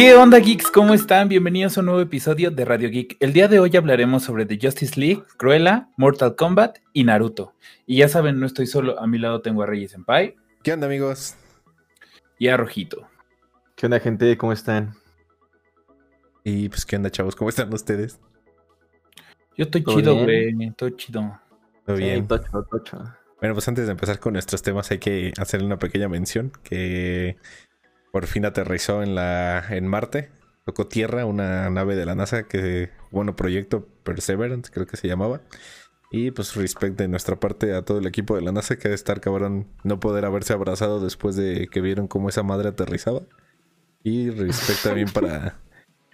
¿Qué onda geeks? ¿Cómo están? Bienvenidos a un nuevo episodio de Radio Geek. El día de hoy hablaremos sobre The Justice League, Cruella, Mortal Kombat y Naruto. Y ya saben, no estoy solo, a mi lado tengo a Reyes Senpai. ¿Qué onda amigos? Y a Rojito. ¿Qué onda gente? ¿Cómo están? Y pues qué onda chavos, ¿cómo están ustedes? Yo estoy chido, güey, estoy chido. Todo bien. tocho, tocho. Bueno, pues antes de empezar con nuestros temas hay que hacer una pequeña mención que por fin aterrizó en la en Marte, tocó tierra una nave de la NASA que bueno, proyecto Perseverance creo que se llamaba. Y pues respect de nuestra parte a todo el equipo de la NASA que de estar cabrón no poder haberse abrazado después de que vieron cómo esa madre aterrizaba. Y respect también para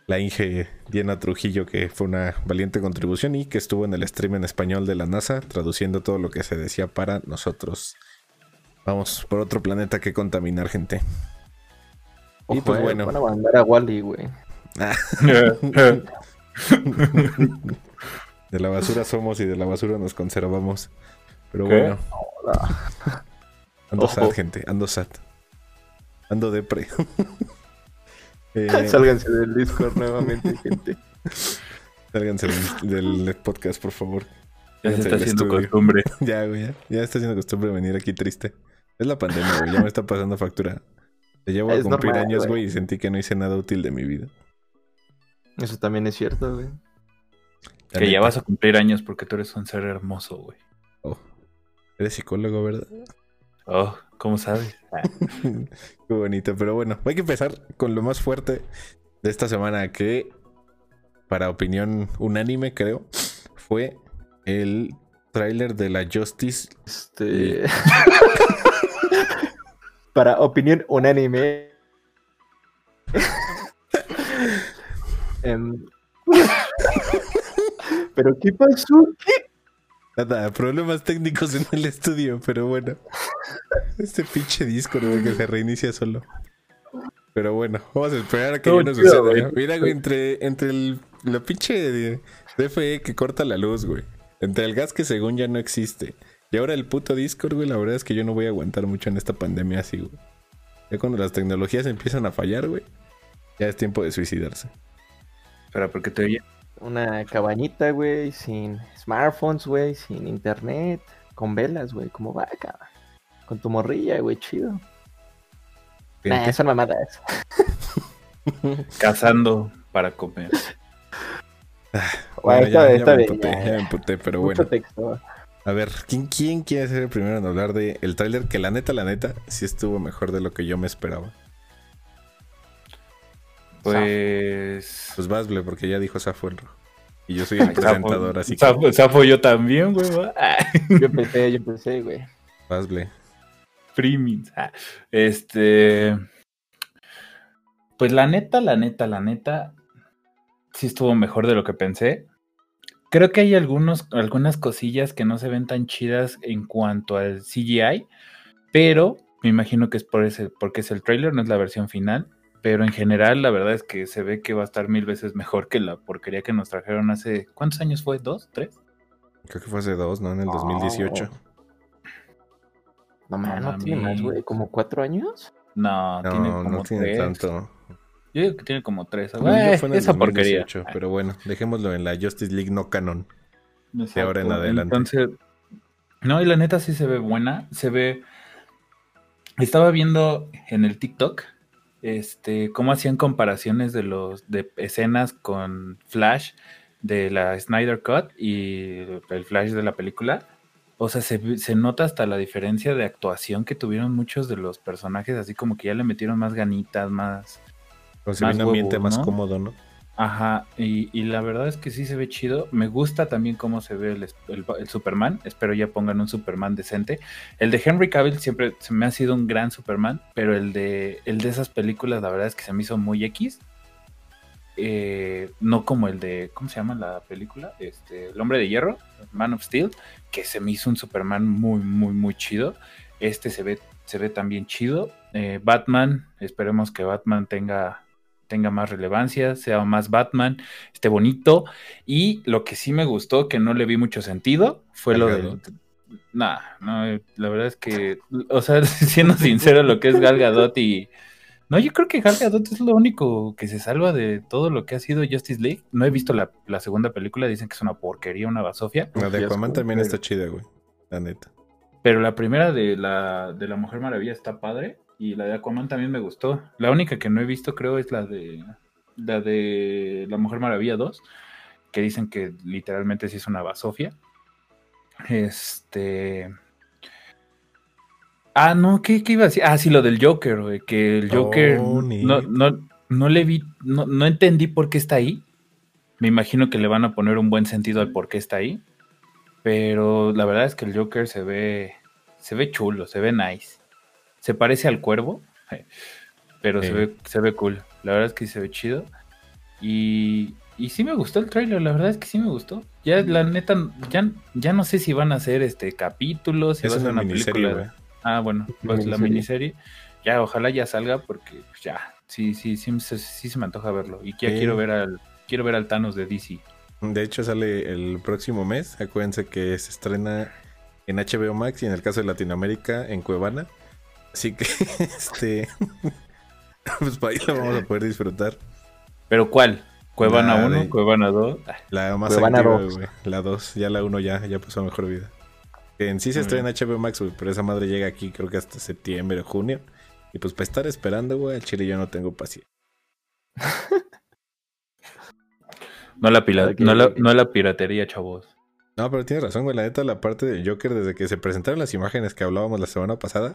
la Inge Diana Trujillo, que fue una valiente contribución y que estuvo en el stream en español de la NASA, traduciendo todo lo que se decía para nosotros. Vamos por otro planeta que contaminar, gente. Y pues bueno. Van a mandar a Wally, güey. de la basura somos y de la basura nos conservamos. Pero bueno. Ando sad, gente. Ando sad. Ando depre. eh, Sálganse del Discord nuevamente, gente. Sálganse del, del, podcast, por favor. Ya se está haciendo costumbre. Ya, güey, ya. Ya está haciendo costumbre venir aquí triste. Es la pandemia, güey. Ya me está pasando factura. Te llevo a cumplir años, güey, y sentí que no hice nada útil de mi vida. Eso también es cierto, güey. Que ya vas a cumplir años porque tú eres un ser hermoso, güey. Oh. Eres psicólogo, ¿verdad? Oh, ¿cómo sabes? Qué bonito, pero bueno, hay que empezar con lo más fuerte de esta semana que, para opinión unánime, creo, fue el tráiler de la Justice. Este... para opinión unánime. um... ¿Pero qué pasó? ¿Qué? Nada, problemas técnicos en el estudio, pero bueno. Este pinche disco, ¿no? que se reinicia solo. Pero bueno, vamos a esperar a que ya no suceda. Mira, güey, entre, entre el, la pinche DFE que corta la luz, güey. Entre el gas que según ya no existe. Y ahora el puto Discord, güey, la verdad es que yo no voy a aguantar mucho en esta pandemia así, güey. Ya cuando las tecnologías empiezan a fallar, güey, ya es tiempo de suicidarse. Pero porque te oye una cabañita, güey, sin smartphones, güey, sin internet, con velas, güey, como vaca. Con tu morrilla, güey, chido. Nah, son mamadas. Cazando para comer. bueno, ya, ya, me emputé, ya, me emputé, pero bueno. A ver, ¿quién, ¿quién quiere ser el primero en hablar de el tráiler? Que la neta, la neta, sí estuvo mejor de lo que yo me esperaba. Pues. Pues Basble, porque ya dijo Safo el rojo. Y yo soy el presentador, así que. Safo yo también, güey. yo empecé, yo empecé, güey. Basble. Primings. Ah, este. Pues la neta, la neta, la neta. Sí estuvo mejor de lo que pensé. Creo que hay algunos, algunas cosillas que no se ven tan chidas en cuanto al CGI. Pero me imagino que es por ese, porque es el trailer, no es la versión final. Pero en general, la verdad es que se ve que va a estar mil veces mejor que la porquería que nos trajeron hace. ¿Cuántos años fue? ¿Dos? ¿Tres? Creo que fue hace dos, ¿no? En el 2018. No, man, no tiene más, güey. ¿Como cuatro años? No, no tiene como no tiene tres. tanto. Yo digo que tiene como tres. Fue en el esa 2018, porquería. Pero bueno, dejémoslo en la Justice League no canon. De ahora en adelante. Entonces, no, y la neta sí se ve buena. Se ve. Estaba viendo en el TikTok este, cómo hacían comparaciones de los de escenas con Flash de la Snyder Cut y el Flash de la película. O sea, se, se, nota hasta la diferencia de actuación que tuvieron muchos de los personajes, así como que ya le metieron más ganitas, más. Más un ambiente huevo, más ¿no? cómodo, ¿no? Ajá, y, y, la verdad es que sí se ve chido. Me gusta también cómo se ve el, el, el, Superman. Espero ya pongan un Superman decente. El de Henry Cavill siempre se me ha sido un gran Superman, pero el de, el de esas películas, la verdad es que se me hizo muy X. Eh, no como el de, ¿cómo se llama la película? Este, el hombre de hierro, Man of Steel, que se me hizo un Superman muy, muy, muy chido. Este se ve, se ve también chido. Eh, Batman, esperemos que Batman tenga tenga más relevancia, sea más Batman, esté bonito. Y lo que sí me gustó, que no le vi mucho sentido, fue lo de. Nah, no, la verdad es que, o sea, siendo sincero, lo que es Gal Gadot y No, yo creo que Gal Gadot es lo único que se salva de todo lo que ha sido Justice League. No he visto la, la segunda película, dicen que es una porquería, una basofia. La de Aquaman también está chida, güey. La neta. Pero la primera de la, de la Mujer Maravilla está padre. Y la de Aquaman también me gustó. La única que no he visto, creo, es la de la de la Mujer Maravilla 2. Que dicen que literalmente sí es una basofia. Este. Ah, no, ¿qué, qué iba a decir? Ah, sí, lo del Joker, güey. Que el Joker Oh, no, no, no le vi, no, no entendí por qué está ahí. Me imagino que le van a poner un buen sentido al por qué está ahí. Pero la verdad es que el Joker se ve, se ve chulo, se ve nice. Se parece al cuervo, pero se, Sí. ve, se ve cool. La verdad es que se ve chido. Y, y sí me gustó el trailer, la verdad es que sí me gustó. Ya la neta, ya, ya no sé si van a hacer este capítulos, si va a ser una película. güey. Ah, bueno, pues la Miniserie. Ya, ojalá ya salga porque pues, ya, sí, sí, sí, sí, sí se me antoja verlo. Y ya quiero ver al, quiero ver al Thanos de DC. De hecho, sale el próximo mes. Acuérdense que se estrena en HBO Max y en el caso de Latinoamérica en Cuevana. Así que, este. pues para ahí lo vamos a poder disfrutar. ¿Pero cuál? ¿Cuevana La 1? de- ¿Cuevana 2? La más Cuevana activa, dos. güey. La 2, ya la 1 ya, ya pasó a mejor vida. En sí se estrena en HBO Max, güey, pero esa madre llega aquí creo que hasta septiembre o junio. Y pues para estar esperando, güey, al chile yo no tengo paciencia. No la, pila- Ok. no, la, no la piratería, chavos. No, pero tienes razón, güey. La neta, la parte del Joker, desde que se presentaron las imágenes que hablábamos la semana pasada,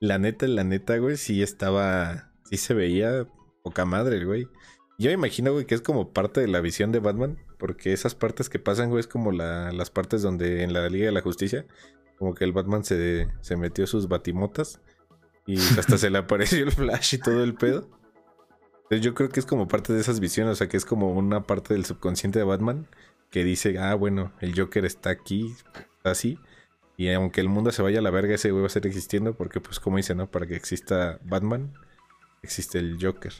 la neta, la neta, güey, sí estaba. Sí se veía poca madre, güey. Yo me imagino, güey, que es como parte de la visión de Batman, porque esas partes que pasan, güey, es como la- las partes donde en la Liga de la Justicia, como que el Batman se, se metió sus batimotas y hasta se le apareció el flash y todo el pedo. Entonces yo creo que es como parte de esas visiones, o sea, que es como una parte del subconsciente de Batman que dice, ah, bueno, el Joker está aquí, está así. Y aunque el mundo se vaya a la verga, ese güey va a seguir existiendo porque, pues, como dice, ¿no? Para que exista Batman, existe el Joker.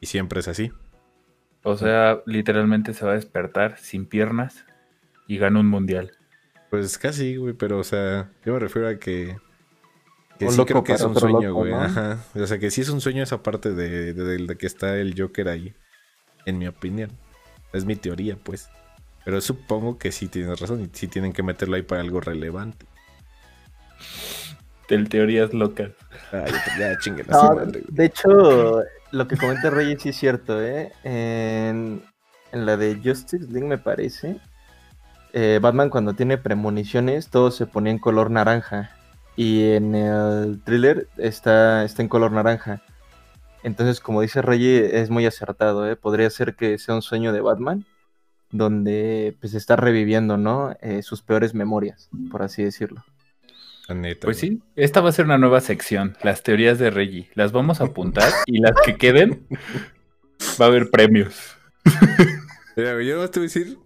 Y siempre es así. O sea, literalmente se va a despertar sin piernas y gana un mundial. Pues casi, güey, pero, o sea, yo me refiero a que... Que Un sí creo que es un sueño, loco, güey. ¿no? Ajá. O sea, que sí es un sueño esa parte de, de- de- de que está el Joker ahí. En mi opinión. Es mi teoría, pues. Pero supongo que sí tienes razón y sí tienen que meterlo ahí para algo relevante. Del teorías locas. Ay, ya chinguen No, madre, de hecho, lo que comenta Reyes sí es cierto, ¿eh? En, en la de Justice League, me parece, eh, Batman cuando tiene premoniciones, todo se ponía en color naranja. Y en el thriller está, está en color naranja. Entonces, como dice Reyes, es muy acertado, ¿eh? Podría ser que sea un sueño de Batman, donde pues está reviviendo, ¿no? Eh, sus peores memorias, por así decirlo. Neta, Pues sí, esta va a ser una nueva sección, las teorías de Reggie. Las vamos a apuntar y las que queden va a haber premios. Mira, güey, yo no te voy a decir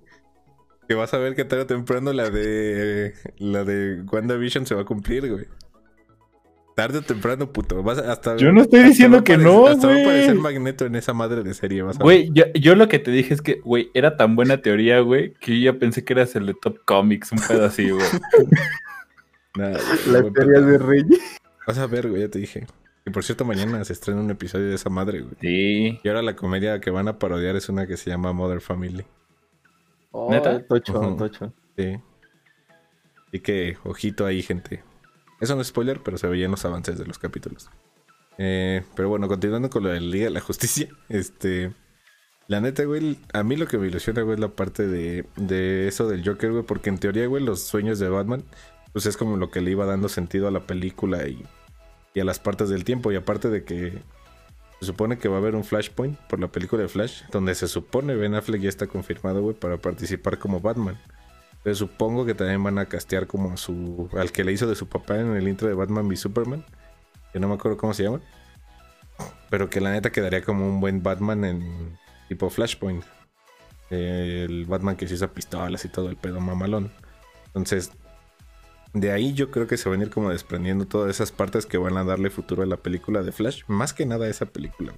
que vas a ver que tarde o temprano la de la de WandaVision se va a cumplir, güey. Tarde o temprano, puto. Vas hasta, Yo no estoy diciendo que no, Hasta va a aparecer Magneto en esa madre de serie, vas a ver. Güey, yo, yo lo que te dije es que, güey, era tan buena teoría, güey, que yo ya pensé que eras el de Top Comics, un pedo así, güey. Güey, Las teorías de Reyes. Vas a ver, güey, ya te dije. Y por cierto, mañana se estrena un episodio de esa madre, güey. Sí. Y ahora la comedia que van a parodiar es una que se llama Mother Family. Oh, ¿Neta? Tocho, Ujú. tocho. Sí. Así que, ojito ahí, gente. Eso no es spoiler, pero se veía en los avances de los capítulos. Eh, pero bueno, continuando con lo de la Liga de la Justicia, este. La neta, güey, a mí lo que me ilusiona, es la parte de, de eso del Joker, güey, porque en teoría, güey, los sueños de Batman, pues es como lo que le iba dando sentido a la película y, y a las partes del tiempo. Y aparte de que se supone que va a haber un Flashpoint por la película de Flash, donde se supone Ben Affleck ya está confirmado, güey, para participar como Batman. Entonces supongo que también van a castear como a su. al que le hizo de su papá en el intro de Batman v Superman. Que no me acuerdo cómo se llama. Pero que la neta quedaría como un buen Batman en tipo Flashpoint. El Batman que se usa pistolas y todo el pedo mamalón. Entonces, de ahí yo creo que se van a ir como desprendiendo todas esas partes que van a darle futuro a la película de Flash. Más que nada a esa película.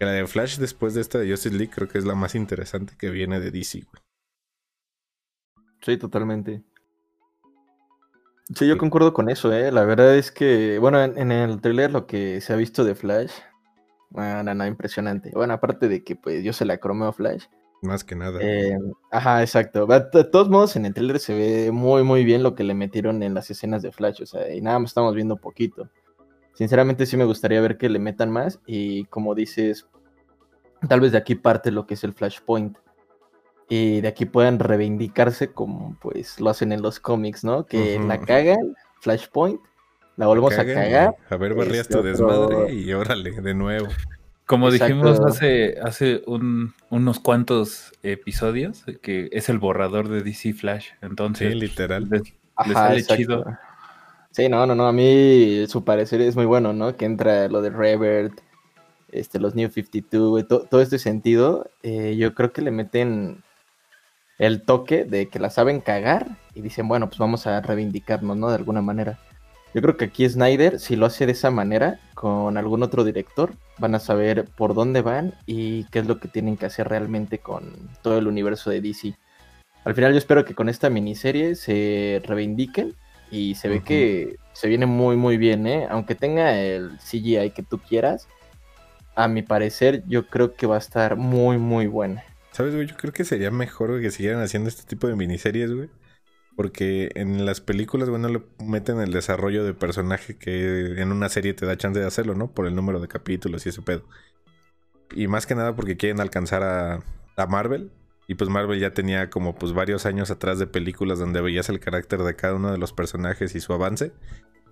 Que la de Flash después de esta de Justice League creo que es la más interesante que viene de DC, güey. Sí, totalmente. Sí, yo concuerdo con eso, ¿eh? La verdad es que, bueno, en, en el trailer lo que se ha visto de Flash Bueno, no, impresionante. Bueno, aparte de que pues yo se la cromeo Flash. Más que nada. Eh, ajá, exacto. De todos modos, en el trailer se ve muy, muy bien lo que le metieron en las escenas de Flash. O sea, y nada más estamos viendo poquito. Sinceramente sí me gustaría ver que le metan más. Y como dices, tal vez de aquí parte lo que es el Flashpoint. Y de aquí puedan reivindicarse como pues lo hacen en los cómics, ¿no? Que la cagan, Flashpoint, la volvemos a cagar. A ver, barrías tu este, desmadre y órale, de nuevo. Como dijimos hace, hace unos cuantos episodios, que es el borrador de DC Flash. Entonces, sí, literal. chido. Sí, no, no, no. A mí su parecer es muy bueno, ¿no? Que entra lo de Revert, este, los New 52, todo este sentido. Eh, yo creo que le meten el toque de que la saben cagar y dicen, bueno, pues vamos a reivindicarnos, ¿no? De alguna manera. Yo creo que aquí Snyder, si lo hace de esa manera, con algún otro director, van a saber por dónde van y qué es lo que tienen que hacer realmente con todo el universo de DC. Al final yo espero que con esta miniserie se reivindiquen y se ve que se viene muy muy bien, ¿eh? Aunque tenga el CGI que tú quieras, a mi parecer yo creo que va a estar muy muy buena. ¿Sabes, güey? Yo creo que sería mejor que siguieran haciendo este tipo de miniseries, güey. Porque en las películas, bueno, le meten el desarrollo de personaje que en una serie te da chance de hacerlo, ¿no? Por el número de capítulos y ese pedo. Y más que nada porque quieren alcanzar a, a Marvel. Y pues Marvel ya tenía como pues varios años atrás de películas donde veías el carácter de cada uno de los personajes y su avance.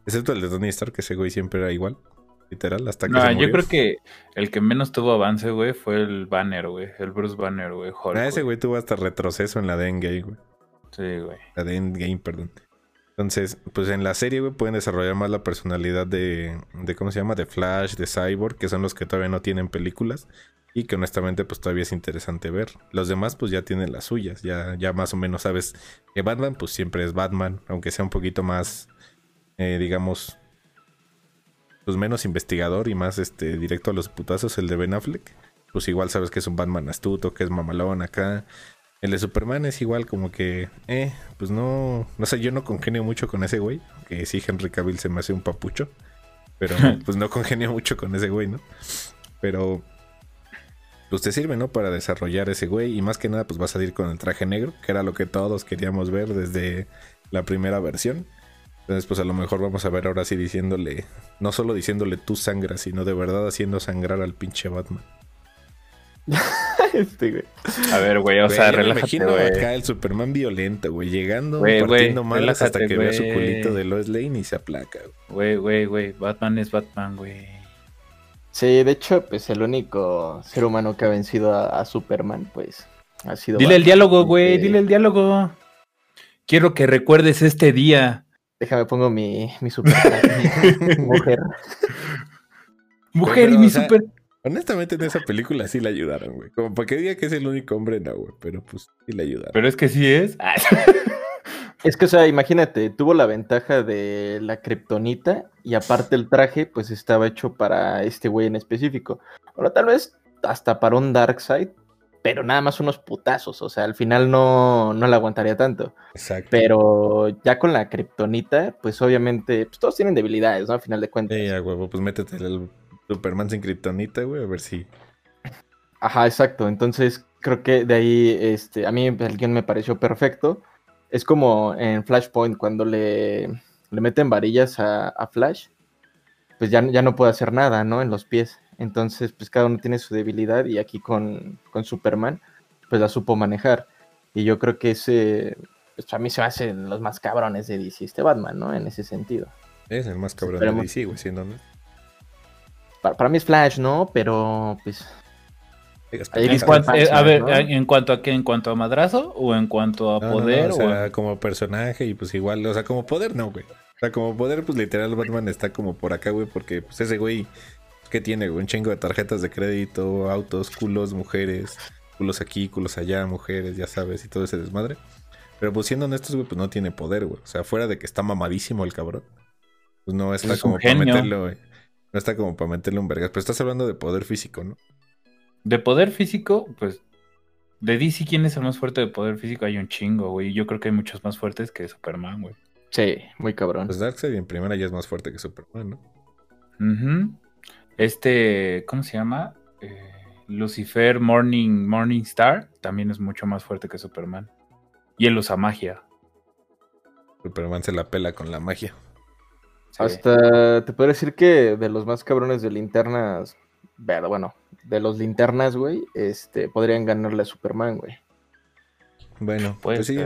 Excepto el de Tony Stark, que ese güey siempre era igual. Literal, hasta que. No, yo creo que el que menos tuvo avance, güey, fue el Banner, güey. El Bruce Banner, güey. Ah, ese güey tuvo hasta retroceso en la de Endgame, güey. Sí, güey. La de Endgame, perdón. Entonces, pues en la serie, güey, pueden desarrollar más la personalidad de, de, ¿cómo se llama? De Flash, de Cyborg, que son los que todavía no tienen películas y que honestamente, pues todavía es interesante ver. Los demás, pues ya tienen las suyas, ya, ya más o menos sabes que Batman, pues siempre es Batman, aunque sea un poquito más, eh, digamos, pues menos investigador y más este directo a los putazos, el de Ben Affleck. Pues igual sabes que es un Batman astuto, que es mamalón acá. El de Superman es igual como que, eh, pues no, no sé, yo no congenio mucho con ese güey, que sí Henry Cavill se me hace un papucho, pero pues no congenio mucho con ese güey, ¿no? Pero pues te sirve, ¿no? Para desarrollar ese güey y más que nada pues va a salir con el traje negro, que era lo que todos queríamos ver desde la primera versión. Entonces pues a lo mejor vamos a ver ahora sí diciéndole, no solo diciéndole tú sangras, sino de verdad haciendo sangrar al pinche Batman. este, güey. A ver, güey, o sea, relájate, imagino acá el Superman violento, güey, llegando, partiendo mal hasta que vea su culito de Lois Lane y se aplaca. Güey, güey, güey, Batman es Batman, güey. Sí, de hecho, pues el único ser humano que ha vencido a, Superman, pues, ha sido... Dile el diálogo, güey, dile el diálogo. Quiero que recuerdes este día. Déjame pongo mi, mi super... mujer. Mujer y mi super... Honestamente, en esa película sí le ayudaron, güey. Como para que diga que es el único hombre, no, güey. Pero pues sí le ayudaron. Pero es que sí es. es que, o sea, imagínate, tuvo la ventaja de la kriptonita y aparte el traje, pues estaba hecho para este güey en específico. Bueno, tal vez hasta para un Darkseid, pero nada más unos putazos. O sea, al final no, no le aguantaría tanto. Exacto. Pero ya con la kriptonita, pues obviamente, pues todos tienen debilidades, ¿no? Al final de cuentas. Sí, güey, pues métete el Superman sin kriptonita, güey, a ver si. Ajá, exacto. Entonces, creo que de ahí, este, a mí el guion me pareció perfecto. Es como en Flashpoint, cuando le, le meten varillas a, Flash, pues ya, ya no puede hacer nada, ¿no? En los pies. Entonces, pues cada uno tiene su debilidad y aquí con, con Superman, pues la supo manejar. Y yo creo que ese, pues a mí se me hacen los más cabrones de DC, este Batman, ¿no? En ese sentido. Es el más cabrón de DC, güey, siendo para, mí es Flash, ¿no? Pero pues. Eh, a ver, ¿en cuanto a qué? ¿En cuanto a madrazo? ¿O en cuanto a poder? o sea, como personaje y pues igual, o sea, como poder no, güey. O sea, como poder, pues literal Batman está como por acá, güey, porque pues ese güey, ¿qué tiene, güey? Un chingo de tarjetas de crédito, autos, culos, mujeres, culos aquí, culos allá, mujeres, ya sabes, y todo ese desmadre. Pero pues siendo honestos, güey, pues no tiene poder, güey. O sea, fuera de que está mamadísimo el cabrón. Pues no está como para meterlo, güey. No está como para meterle un vergas. Pero estás hablando de poder físico, ¿no? De poder físico, pues. De DC, ¿quién es el más fuerte de poder físico? Hay un chingo, güey. Yo creo que hay muchos más fuertes que Superman, güey. Sí, muy cabrón. Pues Darkseid en primera ya es más fuerte que Superman, ¿no? Uh Este, ¿cómo se llama? Eh, Lucifer Morning, Morning Star también es mucho más fuerte que Superman. Y él usa magia. Superman se la pela con la magia. Hasta te puedo decir que de los más cabrones de linternas, bueno, de los linternas, güey, este, podrían ganarle a Superman, güey. Bueno, pues sí.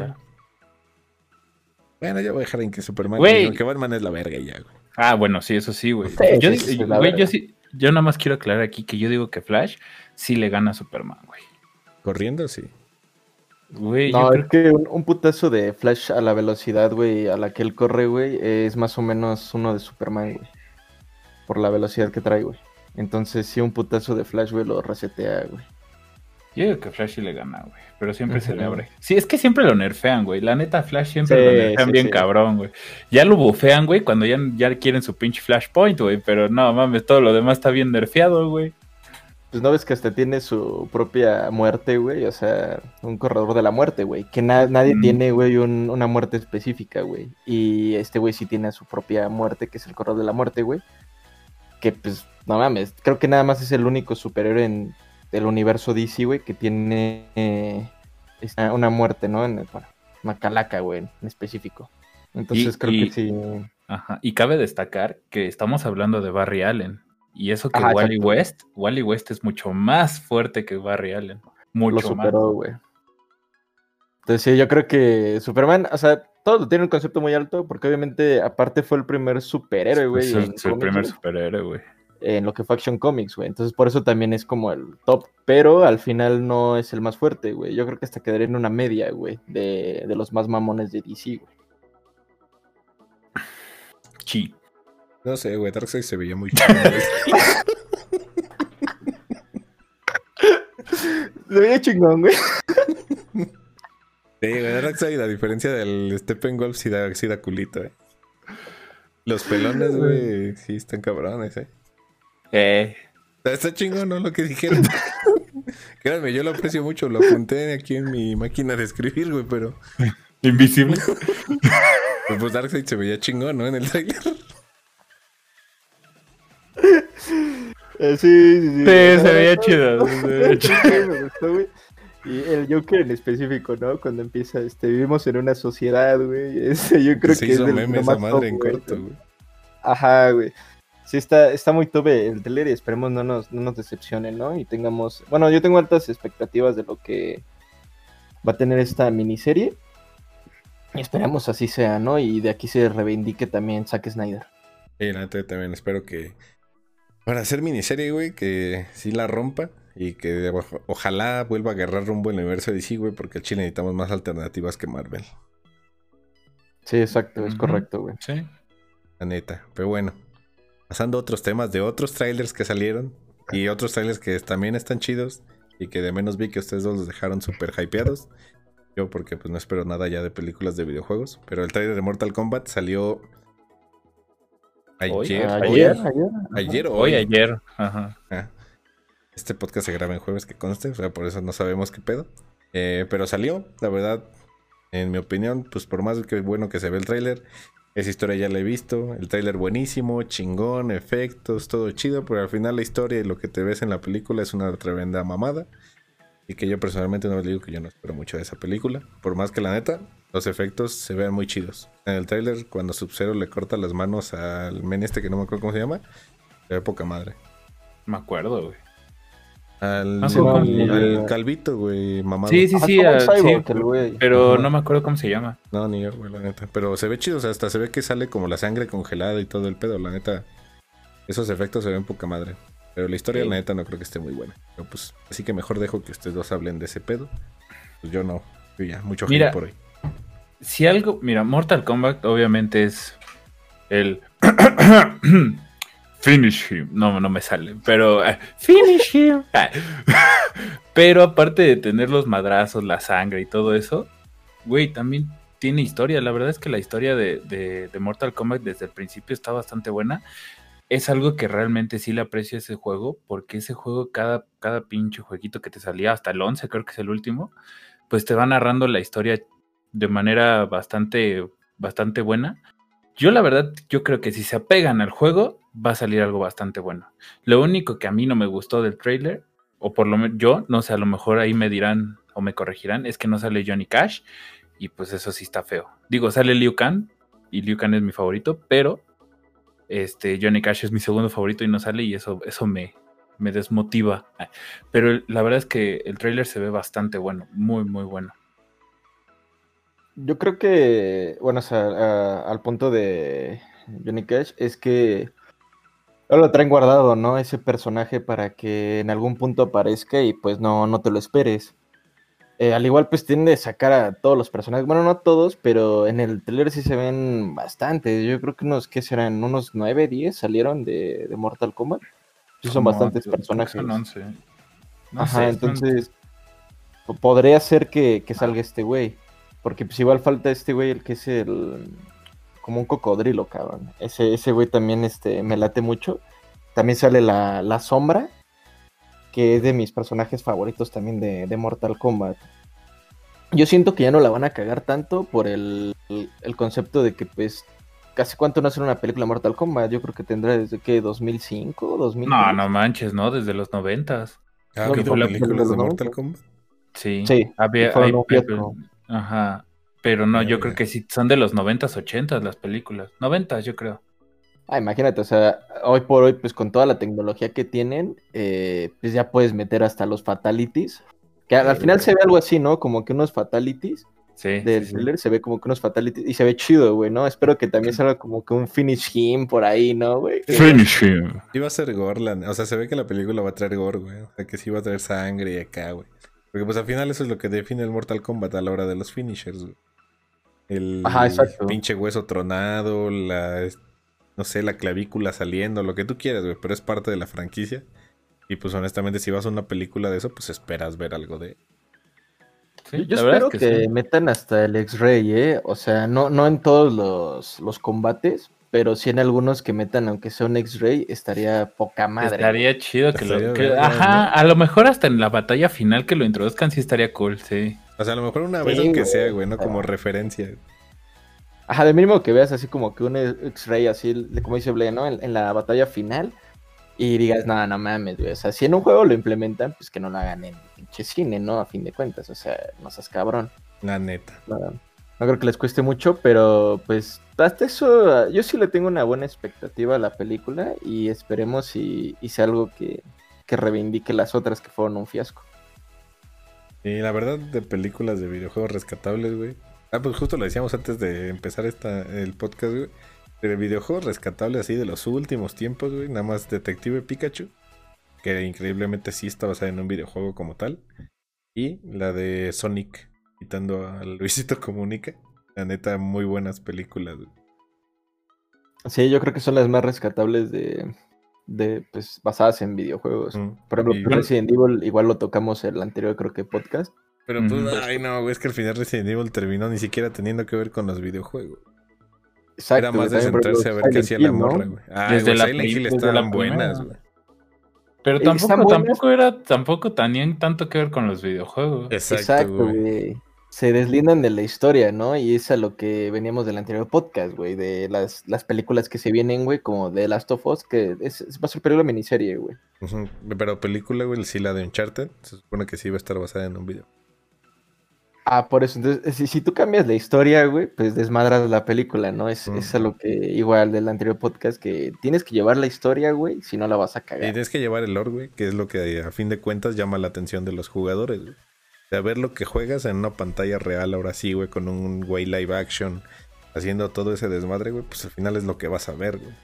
Bueno, yo voy a dejar en que Superman, güey. que Batman es la verga ya, güey. Ah, bueno, sí, eso sí, güey. yo, güey, yo sí, yo nada más quiero aclarar aquí que yo digo que Flash sí le gana a Superman, güey. Corriendo, sí. Güey, no, es que un, putazo de Flash a la velocidad, güey, a la que él corre, güey, es más o menos uno de Superman, güey. Por la velocidad que trae, güey. Entonces, sí, un putazo de Flash, güey, lo resetea, güey. Yo digo que Flash sí le gana, güey. Pero siempre se le abre. Sí, es que siempre lo nerfean, güey. La neta, Flash siempre lo nerfean bien cabrón, güey. Ya lo bufean, güey, cuando ya, ya quieren su pinche Flashpoint, güey. Pero no, mames, todo lo demás está bien nerfeado, güey. Pues no ves que hasta tiene su propia muerte, güey. O sea, un corredor de la muerte, güey. Que nadie tiene, güey, una muerte específica, güey. Y este güey sí tiene su propia muerte, que es el corredor de la muerte, güey. Que pues, no mames, creo que nada más es el único superhéroe en el universo DC, güey, que tiene eh, una muerte, ¿no? En, bueno, una calaca, güey, en específico. Entonces creo que sí. Ajá. Y cabe destacar que estamos hablando de Barry Allen. Y eso que Wally West, Wally West es mucho más fuerte que Barry Allen. Mucho lo superó, güey. Entonces sí, yo creo que Superman, o sea, todo tiene un concepto muy alto, porque obviamente aparte fue el primer superhéroe, güey. Es el, primer superhéroe, güey. En lo que fue Action Comics, güey. Entonces por eso también es como el top, pero al final no es el más fuerte, güey. Yo creo que hasta quedaría en una media, güey, de, de los más mamones de DC, güey. Sí. No sé, güey, Darkseid se veía muy chido. se veía chingón, güey. Sí, güey, Darkseid, a diferencia del Steppenwolf, sí da, sí da culito, eh. Los pelones, güey, sí están cabrones, eh. Eh. Está chingón, ¿no? Lo que dijeron. Créanme, yo lo aprecio mucho, lo apunté aquí en mi máquina de escribir, güey, pero... Invisible. pues, pues Darkseid se veía chingón, ¿no? En el trailer. Eh, sí, sí, sí. se veía chido. Y el Joker en específico, ¿no? Cuando empieza, este, vivimos en una sociedad, güey. Ese, yo creo que hizo es meme esa madre en corto, güey. Ajá, güey. Sí, está, está muy tobe el trailer y esperemos no nos, no nos decepcionen, ¿no? Y tengamos. Bueno, yo tengo altas expectativas de lo que va a tener esta miniserie. Y esperemos así sea, ¿no? Y de aquí se reivindique también Zack Snyder. Sí, la también espero que para hacer miniserie, güey, que sí la rompa y que ojalá vuelva a agarrar rumbo el universo de DC, güey, porque al Chile necesitamos más alternativas que Marvel. Sí, exacto, es correcto, güey. Sí. La neta. Pero bueno, pasando a otros temas de otros trailers que salieron y otros trailers que también están chidos y que de menos vi que ustedes dos los dejaron súper hypeados. Yo porque pues no espero nada ya de películas de videojuegos, pero el trailer de Mortal Kombat salió Ayer, ayer, ayer, hoy, ayer. Ajá. Ah. Este podcast se graba en jueves, que conste, o sea, por eso no sabemos qué pedo. Eh, pero salió, la verdad, en mi opinión, pues por más que bueno que se ve el tráiler, esa historia ya la he visto, el tráiler buenísimo, chingón, efectos, todo chido, pero al final la historia y lo que te ves en la película es una tremenda mamada. Y que yo personalmente no digo que yo no espero mucho de esa película, por más que la neta, los efectos se ven muy chidos. En el trailer, cuando Sub-Zero le corta las manos al men este que no me acuerdo cómo se llama, se ve poca madre. Me acuerdo, güey. Al, ah, calvito, güey, mamado. Sí, sí, sí, ah, pero no me acuerdo cómo se llama. No, ni yo, güey, la neta. Pero se ve chido, o sea, hasta se ve que sale como la sangre congelada y todo el pedo, la neta. Esos efectos se ven poca madre. Pero la historia, la neta, no creo que esté muy buena. Pero pues, así que mejor dejo que ustedes dos hablen de ese pedo. Pues yo no. Yo ya, mucho Mira, por hoy si algo, mira, Mortal Kombat obviamente es el finish him, no, no me sale, pero eh, finish him. Ah. pero aparte de tener los madrazos, la sangre y todo eso, güey, también tiene historia. La verdad es que la historia de, de, Mortal Kombat desde el principio está bastante buena. Es algo que realmente sí le aprecio ese juego, porque ese juego, cada, cada pinche jueguito que te salía, hasta el 11 creo que es el último, pues te va narrando la historia de manera bastante, bastante buena. Yo la verdad, yo creo que si se apegan al juego, va a salir algo bastante bueno. Lo único que a mí no me gustó del trailer, o por lo menos yo, no sé, a lo mejor ahí me dirán o me corregirán, es que no sale Johnny Cash y pues eso sí está feo. Digo, sale Liu Kang y Liu Kang es mi favorito, pero este Johnny Cash es mi segundo favorito y no sale y eso, eso me, me desmotiva. Pero la verdad es que el trailer se ve bastante bueno, muy, muy bueno. Yo creo que, bueno, o sea, al punto de Johnny Cash es que lo traen guardado, ¿no? Ese personaje para que en algún punto aparezca y pues no, no te lo esperes. Eh, al igual, pues tiende a sacar a todos los personajes. Bueno, no todos, pero en el trailer sí se ven bastantes. Yo creo que unos, ¿qué serán? Unos 9, 10 salieron de, Mortal Kombat. Sí, son bastantes personajes. Son 11. Ajá, entonces podría ser que, que salga este güey. Porque pues igual falta este güey, el que es el... Como un cocodrilo, cabrón. Ese, ese güey también este, me late mucho. También sale la, la sombra, que es de mis personajes favoritos también de, de, Mortal Kombat. Yo siento que ya no la van a cagar tanto por el, el concepto de que pues casi cuánto no hacer una película de Mortal Kombat. Yo creo que tendrá desde que 2005, 2000. No, no manches, ¿no? Desde los noventas. Ah, ¿que fue la película de Mortal Kombat? Sí. Sí. Había, Ajá. Pero no, yo creo que sí, son de los 90s, 80 las películas. 90 yo creo. Ah, imagínate, o sea, hoy por hoy, pues con toda la tecnología que tienen, eh, pues ya puedes meter hasta los fatalities. Que al, final se ve algo así, ¿no? Como que unos fatalities. Sí. Del thriller se ve como que unos fatalities. Y se ve chido, güey, ¿no? Espero que también salga como que un finish him por ahí, ¿no, güey? Finish him. Iba a ser gore, o sea, se ve que la película va a traer gore, güey. O sea, que sí va a traer sangre y acá, güey. Porque pues al final eso es lo que define el Mortal Kombat a la hora de los finishers, El, pinche hueso tronado, la no sé, la clavícula saliendo, lo que tú quieras, güey, pero es parte de la franquicia. Y pues honestamente, si vas a una película de eso, pues esperas ver algo de. Sí, Yo espero que, metan hasta el X-Ray, ¿eh? O sea, no, no en todos los, los combates, pero sí en algunos que metan, aunque sea un X-Ray, estaría poca madre. Estaría chido que lo. ajá, a lo mejor hasta en la batalla final que lo introduzcan sí estaría cool, sí. O sea, a lo mejor una vez aunque sea, güey, ¿no? Como referencia. Ajá, de mínimo que veas así como que un X-Ray, así, como dice Blay, ¿no? En, la batalla final. Y digas, nada, no mames, güey. O sea, si en un juego lo implementan, pues que no lo hagan en pinche cine, ¿no? A fin de cuentas. O sea, no seas cabrón. La neta. No creo que les cueste mucho, pero pues hasta eso yo sí le tengo una buena expectativa a la película y esperemos si sea algo que, reivindique las otras que fueron un fiasco. Y la verdad de películas de videojuegos rescatables, güey. Ah, pues justo lo decíamos antes de empezar esta, el podcast, güey. De videojuegos rescatables así de los últimos tiempos, güey. Nada más Detective Pikachu. Que increíblemente sí está basada en un videojuego como tal. Y la de Sonic quitando a Luisito Comunica. La neta, muy buenas películas. Sí, yo creo que son las más rescatables de, de pues, basadas en videojuegos. Por ejemplo, Resident Evil, igual lo tocamos el anterior, creo que podcast. Pero pues, ay no, es que al final Resident Evil terminó ni siquiera teniendo que ver con los videojuegos. Exacto, Era más de centrarse a ver qué hacía la morra, güey. Ah, desde la Silent Hill estaban buenas, güey. Pero tampoco, tampoco era, tampoco tenían tanto que ver con los videojuegos. Exacto, güey se deslindan de la historia, ¿no? Y es a lo que veníamos del anterior podcast, güey, de las, las películas que se vienen, güey, como The Last of Us, que es, va a ser película miniserie, güey. Pero película, güey, sí la de Uncharted, se supone que sí va a estar basada en un video. Ah, por eso, entonces, si, si tú cambias la historia, güey, pues desmadras la película, ¿no? Es, es a lo que, igual del anterior podcast, que tienes que llevar la historia, güey, si no la vas a cagar. Y tienes que llevar el lore, güey, que es lo que a fin de cuentas llama la atención de los jugadores, güey de ver lo que juegas en una pantalla real, ahora sí, güey, con un güey live action, haciendo todo ese desmadre, güey, pues al final es lo que vas a ver, güey.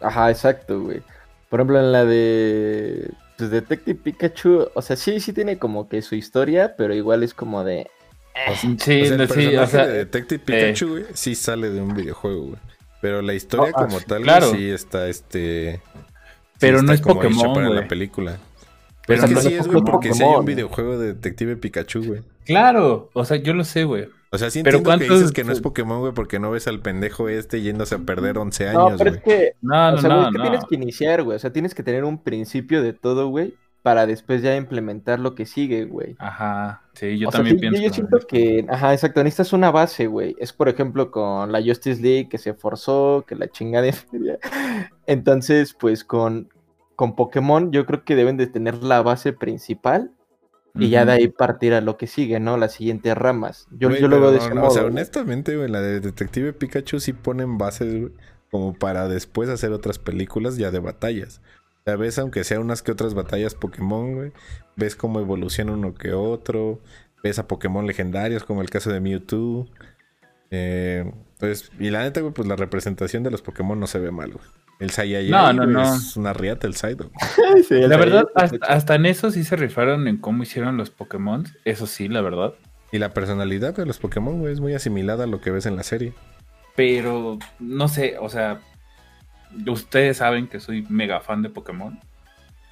Ajá, exacto, güey. Por ejemplo, en la de pues, Detective Pikachu, o sea, sí, sí tiene como que su historia, pero igual es como de... O sí, el sí, o sea, de Detective Pikachu, güey, sí sale de un videojuego, güey. Pero la historia como tal, sí está, este... Pero no es Pokémon, para la película. Pero es que sí es, güey, porque si hay un videojuego de Detective Pikachu, güey. Claro, o sea, yo lo sé, güey. O sea, sí entiendo pero que dices que no es Pokémon, güey, porque no ves al pendejo este yéndose a perder 11 años, güey. No, pero es que... No, no, o sea, no, es que tienes que iniciar, güey. O sea, tienes que tener un principio de todo, güey, para después ya implementar lo que sigue, güey. Ajá, sí, yo también pienso. Yo, yo siento que, ajá, exacto, necesitas una base, güey. Es por ejemplo con la Justice League que se forzó, que la chingada de Entonces, pues con, con Pokémon yo creo que deben de tener la base principal y ya de ahí partir a lo que sigue, ¿no? Las siguientes ramas. Yo, lo veo de no, ese no, modo. O sea, honestamente, güey, la de Detective Pikachu sí ponen bases, güey, como para después hacer otras películas ya de batallas. O sea, ves aunque sea unas que otras batallas Pokémon, güey. Ves cómo evoluciona uno que otro. Ves a Pokémon legendarios, como el caso de Mewtwo. Eh, pues, y la neta, güey, pues la representación de los Pokémon no se ve mal, güey. El Saiyajin No, no, no. es una riata el. Sí, el La verdad, hasta, hasta en eso sí se rifaron en cómo hicieron los Pokémon. Eso sí, la verdad. Y la personalidad de los Pokémon, güey, es muy asimilada a lo que ves en la serie. Pero no sé, o sea, ustedes saben que soy mega fan de Pokémon.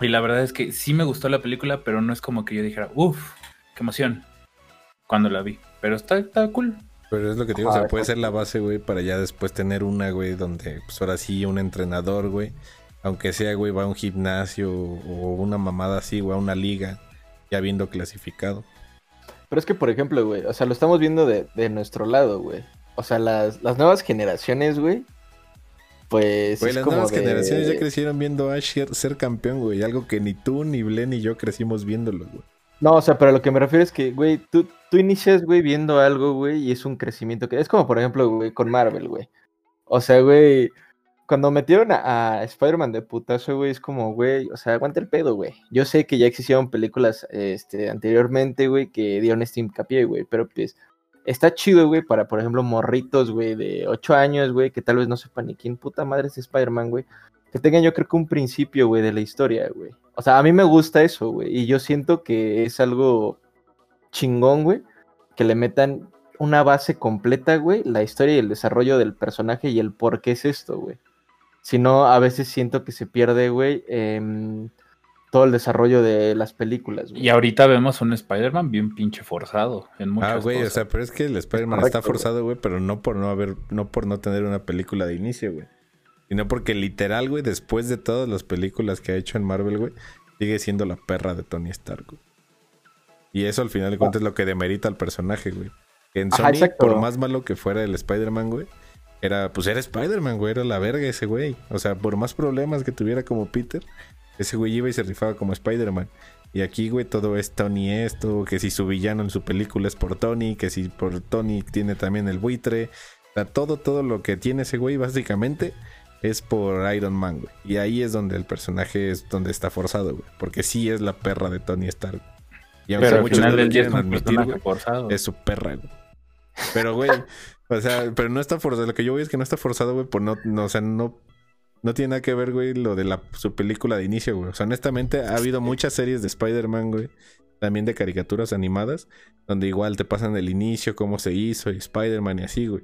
Y la verdad es que sí me gustó la película, pero no es como que yo dijera, uff, qué emoción cuando la vi. Pero está, está cool. Pero es lo que te digo, o sea, puede ser la base, güey, para ya después tener una, güey, donde, pues ahora sí, un entrenador, güey, aunque sea, güey, va a un gimnasio o una mamada así, güey, a una liga, ya habiendo clasificado. Pero es que, por ejemplo, güey, o sea, lo estamos viendo de, de nuestro lado, güey. O sea, las, las nuevas generaciones, güey, pues Güey, es las como nuevas de- generaciones ya crecieron viendo a Ash ser, ser campeón, güey, algo que ni tú, ni Blen, ni yo crecimos viéndolo, güey. No, o sea, pero lo que me refiero es que, güey, tú, tú inicias, güey, viendo algo, güey, y es un crecimiento que... Es como, por ejemplo, güey, con Marvel, güey. O sea, güey, cuando metieron a, a Spider-Man de putazo, güey, es como, güey, o sea, aguanta el pedo, güey. Yo sé que ya existieron películas este, anteriormente, güey, que dieron este hincapié, güey, pero pues está chido, güey, para, por ejemplo, morritos, güey, de 8 años, güey, que tal vez no sepan ni quién puta madre es Spider-Man, güey. Que tengan yo creo que un principio, güey, de la historia, güey. O sea, a mí me gusta eso, güey. Y yo siento que es algo chingón, güey. Que le metan una base completa, güey. La historia y el desarrollo del personaje y el por qué es esto, güey. Si no, a veces siento que se pierde, güey, em, todo el desarrollo de las películas, güey. Y ahorita vemos un Spider-Man bien pinche forzado en muchas Ah, güey, o sea, pero es que el Spider-Man está forzado, güey, pero no por no haber, no por no tener una película de inicio, güey. Sino porque literal, güey, después de todas las películas que ha hecho en Marvel, güey, sigue siendo la perra de Tony Stark, güey. Y eso al final de cuentas es lo que demerita al personaje, güey. En Sony, por más malo que fuera el Spider-Man, güey, era, pues era Spider-Man, güey, era la verga ese güey. O sea, por más problemas que tuviera como Peter, ese güey iba y se rifaba como Spider-Man. Y aquí, güey, todo es Tony esto, que si su villano en su película es por Tony, que si por Tony tiene también el buitre. O sea, todo, todo lo que tiene ese güey básicamente es por Iron Man, güey. Y ahí es donde el personaje es donde está forzado, güey. Porque sí es la perra de Tony Stark. Y aunque Pero al muchos final no lo del día es admitir, güey, forzado. es su perra, güey. Pero, güey, o sea, pero no está forzado. Lo que yo voy es que no está forzado, güey, por no, no, o sea, no, no tiene nada que ver, güey, lo de la, su película de inicio, güey. O sea, honestamente, ha habido muchas series de Spider-Man, güey, también de caricaturas animadas, donde igual te pasan el inicio, cómo se hizo, y Spider-Man y así, güey.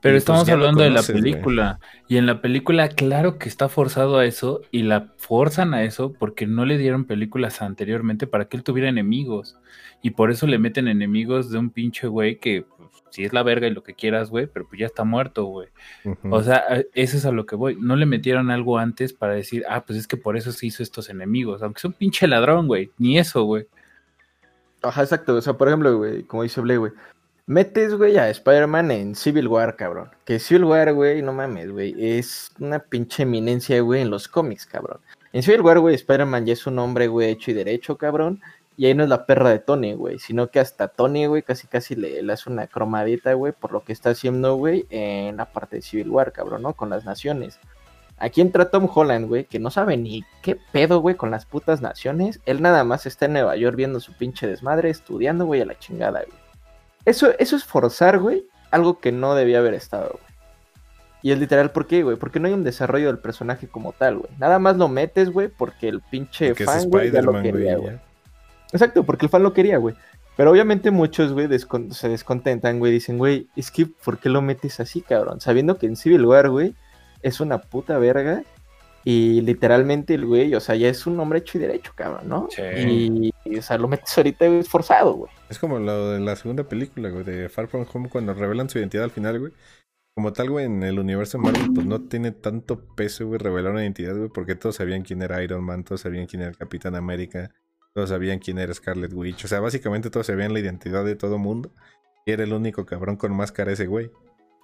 Pero Y, estamos pues, lo hablando de la güey. película. Y en la película, claro que está forzado a eso. Y la forzan a eso porque no le dieron películas anteriormente para que él tuviera enemigos. Y por eso le meten enemigos de un pinche güey que, pues, sí es la verga y lo que quieras, güey, pero pues ya está muerto, güey. O sea, a- eso es a lo que voy. No le metieron algo antes para decir, ah, pues es que por eso se hizo estos enemigos. Aunque es un pinche ladrón, güey. Ni eso, güey. Ajá, exacto. O sea, por ejemplo, güey, como dice Blake, güey. Metes, güey, a Spider-Man en Civil War, cabrón. Que Civil War, güey, no mames, güey. Es una pinche eminencia, güey, en los cómics, cabrón. En Civil War, güey, Spider-Man ya es un hombre, güey, hecho y derecho, cabrón. Y ahí no es la perra de Tony, güey. Sino que hasta Tony, güey, casi casi le, hace una cromadita, güey, por lo que está haciendo, güey, en la parte de Civil War, cabrón, ¿no? Con las naciones. Aquí entra Tom Holland, güey, que no sabe ni qué pedo, güey, con las putas naciones. Él nada más está en Nueva York viendo su pinche desmadre, estudiando, güey, a la chingada, güey. Eso, eso es forzar, güey, algo que no debía haber estado, güey. Y es literal, ¿por qué, güey? Porque no hay un desarrollo del personaje como tal, güey. Nada más lo metes, güey, porque el pinche Porque fan, güey, ya lo quería, güey. Exacto, porque el fan lo quería, güey. Pero obviamente muchos, güey, descon- se descontentan, güey. Dicen, güey, es que, ¿por qué lo metes así, cabrón? Sabiendo que en Civil War, güey, es una puta verga. Y literalmente el güey, o sea, ya es un hombre hecho y derecho, cabrón, ¿no? Sí. Y, y, o sea, lo metes ahorita, es forzado, güey. Es como lo de la segunda película, güey, de Far From Home, cuando revelan su identidad al final, güey. Como tal, güey, en el universo Marvel, pues no tiene tanto peso, güey, revelar una identidad, güey, porque todos sabían quién era Iron Man, todos sabían quién era el Capitán América, todos sabían quién era Scarlet Witch. O sea, básicamente todos sabían la identidad de todo mundo. Y era el único cabrón con máscara ese, güey.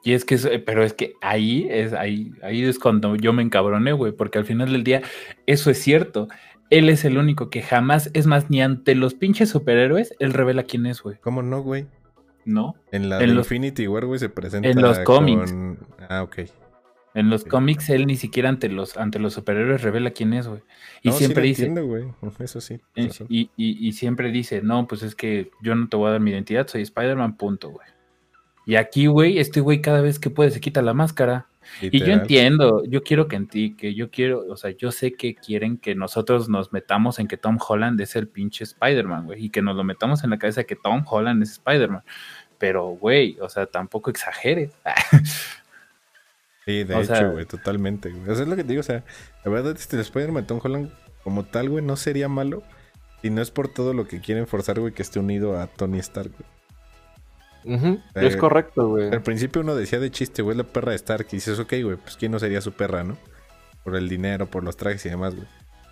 Y es que, pero es que ahí es, ahí, ahí es cuando yo me encabroné, güey, porque al final del día eso es cierto. Él es el único que jamás, es más, ni ante los pinches superhéroes, él revela quién es, güey. ¿Cómo no, güey? No. En la Infinity War, güey, se presenta. En los cómics. Ah, ok. En los cómics, él ni siquiera ante los, ante los superhéroes revela quién es, güey. Y siempre dice. güey. Eso sí. Y, y, siempre dice, no, pues es que yo no te voy a dar mi identidad, soy Spider-Man, punto, güey. Y aquí, güey, este güey cada vez que puede se quita la máscara. Y yo entiendo, yo quiero que en ti, que yo quiero, o sea, yo sé que quieren que nosotros nos metamos en que Tom Holland es el pinche Spider-Man, güey, y que nos lo metamos en la cabeza que Tom Holland es Spider-Man. Pero, güey, o sea, tampoco exageres. sí, de hecho, güey, totalmente, güey. O sea, es lo que te digo, o sea, la verdad, este Spider-Man Tom Holland como tal, güey, no sería malo si no es por todo lo que quieren forzar, güey, que esté unido a Tony Stark, güey es correcto, güey. Al principio uno decía de chiste, güey, la perra de Stark. Y dices, ok, güey, pues quién no sería su perra, ¿no? Por el dinero, por los trajes y demás, güey.